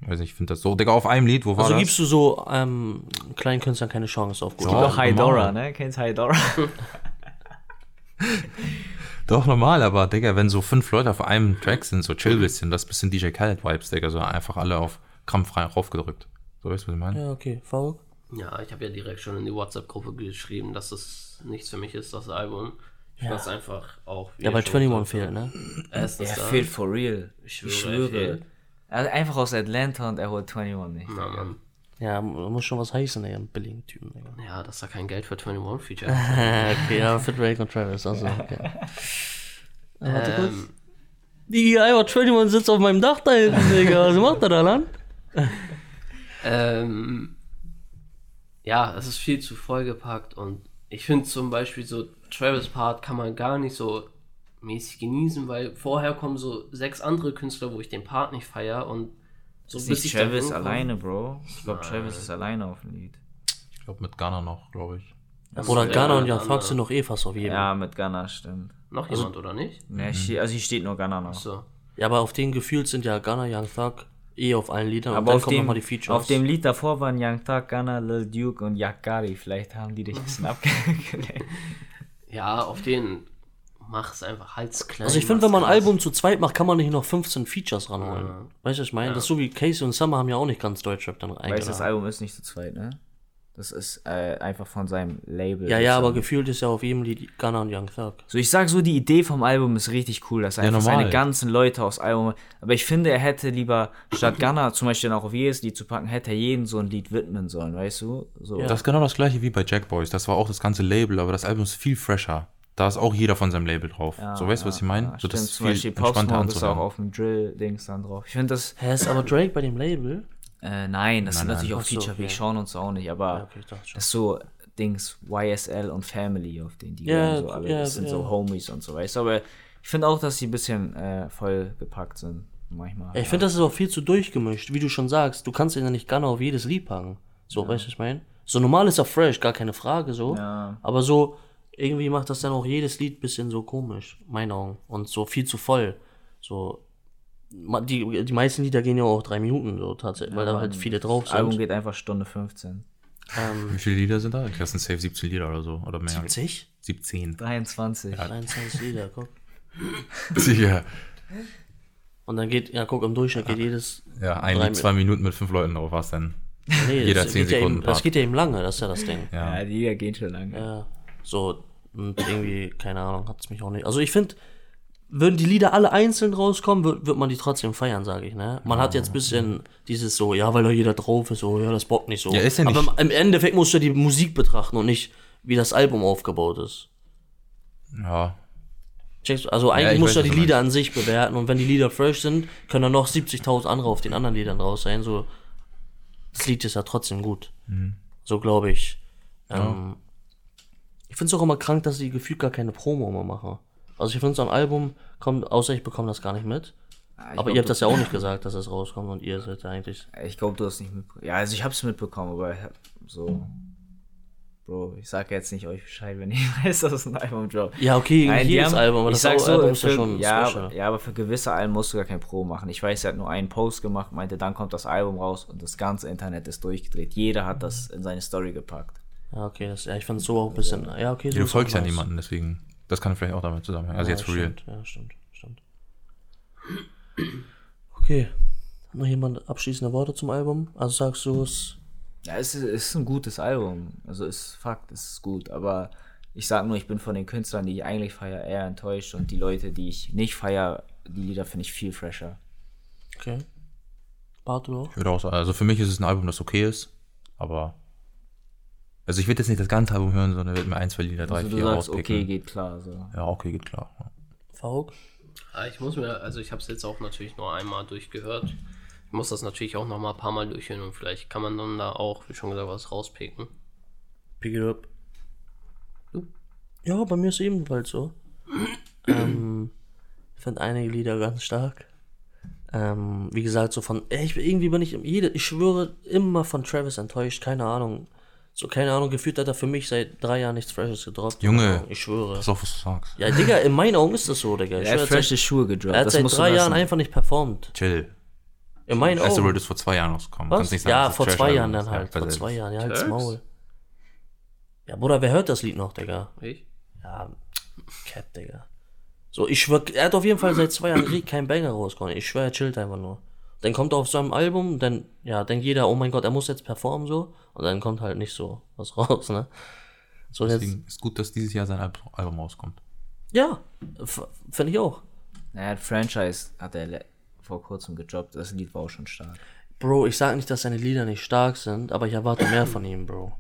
weiß nicht, ich finde das so, Digga, auf einem Lied, wo war Also das? gibst du so ähm, kleinen Künstlern keine Chance auf gut. Doch. Doch, High normal. Dora, ne? Kennst High Dora? Doch, normal, aber Digga, wenn so fünf Leute auf einem Track sind, so chill bisschen, das ist bisschen DJ Khaled-Vibes, Digga, so einfach alle auf krampffrei raufgedrückt. So weißt du, was ich meine? Ja, okay. Faruk? Ja, ich habe ja direkt schon in die WhatsApp-Gruppe geschrieben, dass es nichts für mich ist, das Album. Ich ja. fand einfach auch. Ja, weil schon 21 gesagt fehlt, ne? habt, Erstens Er da. fehlt for real. Ich schwöre, schwöre. Er. Also einfach aus Atlanta und er holt 21 nicht. Ja, Mann. Ja, muss schon was heißen, ey, einen billigen Typen, Digga. ja, dass da kein Geld für 21 Feature okay, ja, für Drake und Travis, also, okay. warte kurz. ähm, Die einfach 21 sitzt auf meinem Dach da hinten, Digga. Was macht er da lang? ähm, ja, es ist viel zu vollgepackt und ich finde zum Beispiel so Travis Part kann man gar nicht so mäßig genießen, weil vorher kommen so sechs andere Künstler, wo ich den Part nicht feier und so Ist bis nicht ich Travis alleine, Bro. Ich glaube, Travis ist alleine auf dem Lied. Ich glaube mit Ghana noch, glaube ich. Oder ja, Ghana und ja, Young Thug sind doch eh fast auf jedem. Ja. Ja, mit Ghana, stimmt. Noch jemand oder nicht? Ne, ste- also hier steht nur Ghana noch. So. aber auf den gefühlt sind ja Ghana, Young Thug eh auf allen Liedern. und Aber dann auf kommen dem, nochmal die Features. auf dem Lied davor waren Young Thug, Ghana, Lil Duke und Yakari. Vielleicht haben die dich ein bisschen abgelenkt. Ja, auf den mach es einfach halsklein. Also ich finde, wenn man ein Album zu zweit macht, kann man nicht noch 15 Features ranholen. Weißt du, was ich meine? Das ist so wie Casey und Summer haben ja auch nicht ganz Deutschrap dann Weißt du, das eingeladen. Album ist nicht zu zweit, ne? Das ist äh, einfach von seinem Label. Ja, ja, aber gefühlt ist ja auf jedem Lied Ghana und Young Thug. So, ich sag so, die Idee vom Album ist richtig cool, dass er einfach normal. seine ganzen Leute aus Album. Aber ich finde, er hätte lieber, statt Ghana zum Beispiel auch auf jedes Lied zu packen, hätte er jeden so ein Lied widmen sollen, weißt du? So. Das ist genau das gleiche wie bei Jack Boys. Das war auch das ganze Label, aber das Album ist viel fresher. Da ist auch jeder von seinem Label drauf. so, weißt du, was ich meine? Ja, so, das ist viel Beispiel entspannter ist auch auf dem Drill-Dings dann drauf. Ich finde das, Hä, ist aber Drake bei dem Label? äh, nein, das sind nein. natürlich auch Ach so, Feature, wir okay. schauen uns auch nicht, aber okay, das ist so Dings, YSL und Family, auf denen die Ja, gehören so alle. ja, das sind so ja. Homies und so, weißt du? Aber ich finde auch, dass die ein bisschen äh, voll gepackt sind. Manchmal. Ja, ich finde, das ist auch viel zu durchgemischt. Wie du schon sagst, du kannst ihn ja nicht Ghana auf jedes Lied packen. So, weißt du, was ich meine? So normal ist er fresh, gar keine Frage so. Ja. Aber so, irgendwie macht das dann auch jedes Lied bisschen so komisch, meinen Augen. Und so viel zu voll. So, die, die meisten Lieder gehen ja auch drei Minuten so tatsächlich, weil da halt viele drauf Das Album sind. geht einfach Stunde 15. Wie viele Lieder sind da? Ich glaube, es sind safe 17 Lieder oder so. Oder mehr. 70? 17. 23. 23 Lieder, guck. Sicher. Und dann geht, ja guck, im Durchschnitt geht jedes. Ja, ein Lied, zwei Minuten mit fünf Leuten drauf, was denn? Nee, Jeder das 10 geht ja Sekunden eben, Das geht ja eben lange, das ist ja das Ding. Ja. Ja, die Lieder gehen schon lange. Ja, so, und irgendwie, keine Ahnung, hat es mich auch nicht. Also ich finde, würden die Lieder alle einzeln rauskommen, wird, wird man die trotzdem feiern, sage ich, ne? Man hat jetzt ein bisschen dieses so, ja, weil da jeder drauf ist, so, ja, das bockt nicht so. Ja, ist ja nicht- Aber im Endeffekt musst du ja die Musik betrachten und nicht, wie das Album aufgebaut ist. ja. Also eigentlich ich musst du ja die Lieder an sich bewerten und wenn die Lieder fresh sind, können dann noch 70.000 andere auf den anderen Liedern raus sein. So, das Lied ist ja trotzdem gut. Mhm. So glaube ich. Ähm, ich finde es auch immer krank, dass sie gefühlt gar keine Promo mehr machen. Also ich finde so ein Album kommt, außer ich bekomme das gar nicht mit. ich Aber glaub, ihr habt das ja auch nicht gesagt, dass es rauskommt und ihr seid ja eigentlich. Ich glaube, du hast nicht mitbekommen. Ja, also ich hab's mitbekommen, aber ich hab so. Bro, ich sag jetzt nicht euch Bescheid, wenn ich weiß, dass es ein Album droppt. Ja, okay, Nein, die jedes haben- Album, aber ich das sag so, Album ist ja schon ja, special. ja, aber für gewisse Alben musst du gar kein Pro machen. Ich weiß, er hat nur einen Post gemacht, meinte, dann kommt das Album raus und das ganze Internet ist durchgedreht. Jeder hat das in seine Story gepackt. Ja, okay, das, ja, ich fand es so auch ein bisschen. Ja, okay, so Du folgst ja niemanden, deswegen. Das kann vielleicht auch damit zusammenhängen. Also Ja, jetzt for real. stimmt, Ja, stimmt, stimmt. Okay. Hat noch jemand abschließende Worte zum Album? Also sagst du es. Ja, es ist, es ist ein gutes Album. Also ist Fakt, es ist gut. Aber ich sag nur, ich bin von den Künstlern, die ich eigentlich feiere, eher enttäuscht. Und die Leute, die ich nicht feiere, die Lieder finde ich viel fresher. Okay. Bartu auch? Ich würde auch sagen, also für mich ist es ein Album, das okay ist, aber. Also ich würde jetzt nicht das ganze Album hören, sondern würde mir ein, zwei Lieder, drei, Also du vier sagst, rauspicken. okay, geht klar. So. Ja, okay, geht klar. Ja. Faruk? Ah, Ich muss mir, also ich habe es jetzt auch natürlich nur einmal durchgehört. Ich muss das natürlich auch noch mal ein paar Mal durchhören und vielleicht kann man dann da auch, wie schon gesagt, was rauspicken. Pick it up. Du? Ja, bei mir ist ebenfalls so. ähm, ich finde einige Lieder ganz stark. Ähm, wie gesagt, so von, ey, ich, irgendwie bin ich, jede, ich schwöre, immer von Travis enttäuscht, keine Ahnung. So, keine Ahnung, gefühlt hat er für mich seit drei Jahren nichts Freshes gedroppt. Junge. Ich schwöre. Pass auf, was du sagst. Ja, Digga, in meinen Augen ist das so, Digga. Ich Er hat schwöre, seit, Schuhe gedroppt. er hat das seit drei Jahren einfach nicht performt. Chill. In meinen Augen. Word ist vor zwei Jahren rausgekommen. Was? Kannst nicht sagen, ja, dass es vor zwei Jahren dann halt. Vor zwei Jahren, ja, halt's? Maul. Ja, Bruder, wer hört das Lied noch, Digga? Ich? Ja, Cap, Digga. So, ich schwör, er hat auf jeden Fall seit zwei Jahren keinen Banger rausgekommen. Ich schwör, er chillt einfach nur. Dann kommt er auf seinem Album, dann, ja, denkt jeder, oh mein Gott, er muss jetzt performen so. Und dann kommt halt nicht so was raus, ne? So, jetzt, Deswegen ist gut, dass dieses Jahr sein Al- Album rauskommt. ja, finde ich auch. Er hat Franchise, hat er vor kurzem gedroppt. Das Lied war auch schon stark. Bro, ich sag nicht, dass seine Lieder nicht stark sind, aber ich erwarte mehr von ihm, Bro.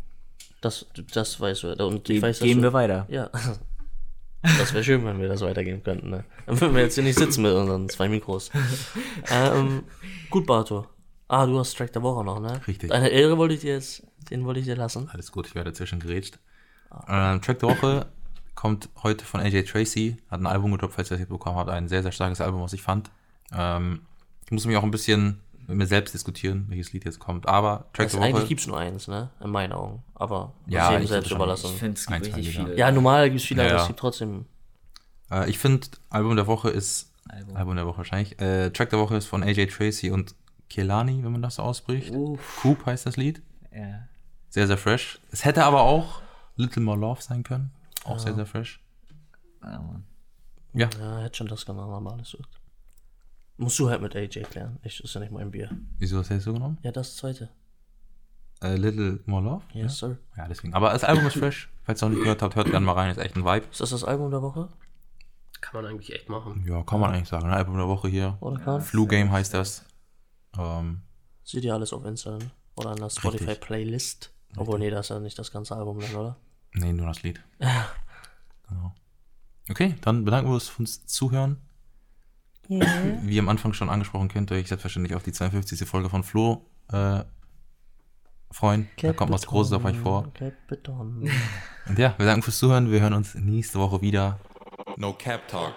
Das, das weißt du. Und ich weiß, dass Gehen du, wir weiter. Ja. Das wäre schön, wenn wir das weitergeben könnten. Ne? Dann würden wir jetzt hier nicht sitzen mit unseren zwei Mikros. ähm, gut, Barto. Ah, du hast Track der Woche noch, ne? Richtig. Deine Ehre wollte ich dir jetzt, den wollte ich dir lassen. Alles gut, ich werde dazwischen gerätscht. Ähm, Track der Woche kommt heute von AJ Tracy. Hat ein Album gedroppt, falls ihr das bekommen habt. Ein sehr, sehr starkes Album, was ich fand. Ähm, ich muss mich auch ein bisschen mit mir selbst diskutieren, welches Lied jetzt kommt. Aber Track Also der Woche. eigentlich gibt's nur eins, ne? In meinen Augen. Aber Ja, jedem ich selbst überlassen. Ich finde, es gibt richtig viele. ja, normal gibt's viele, Ja, aber ja. es gibt trotzdem. Äh, ich finde, Album der Woche ist. Album. Album der Woche wahrscheinlich. Äh, Track der Woche ist von AJ Tracy und Kelani, wenn man das so ausspricht. Uff. Coop heißt das Lied. Ja. Sehr, sehr fresh. Es hätte aber auch Little More Love sein können. Auch sehr, sehr fresh. Ja, Mann. Ja, Ja, hätte schon das genommen, aber alles gut. Musst du halt mit AJ klären. Ich, ist ja nicht mein Bier. wieso hast du das so genommen? Ja, das zweite. Äh, Little More Love? Yes, sir. Ja, deswegen. Aber das Album ist fresh. Falls ihr noch nicht gehört habt, hört gerne mal rein. Ist echt ein Vibe. Ist das das Album der Woche? Kann man eigentlich echt machen. Ja, kann man eigentlich sagen. Ein Album der Woche hier. Oder kann? Flu Game heißt das. Ähm, Seht ihr alles auf Insta oder an der Spotify Playlist? Obwohl, nee, das ist ja nicht das ganze Album dann, oder? nee, nur das Lied. Genau. Okay, dann bedanken wir uns fürs Zuhören. Wie am Anfang schon angesprochen, könnt ihr euch selbstverständlich auf die 52. Folge von Flo äh, freuen. Da kommt was Großes auf euch vor. Und ja, wir danken fürs Zuhören. Wir hören uns nächste Woche wieder. No Cap Talk.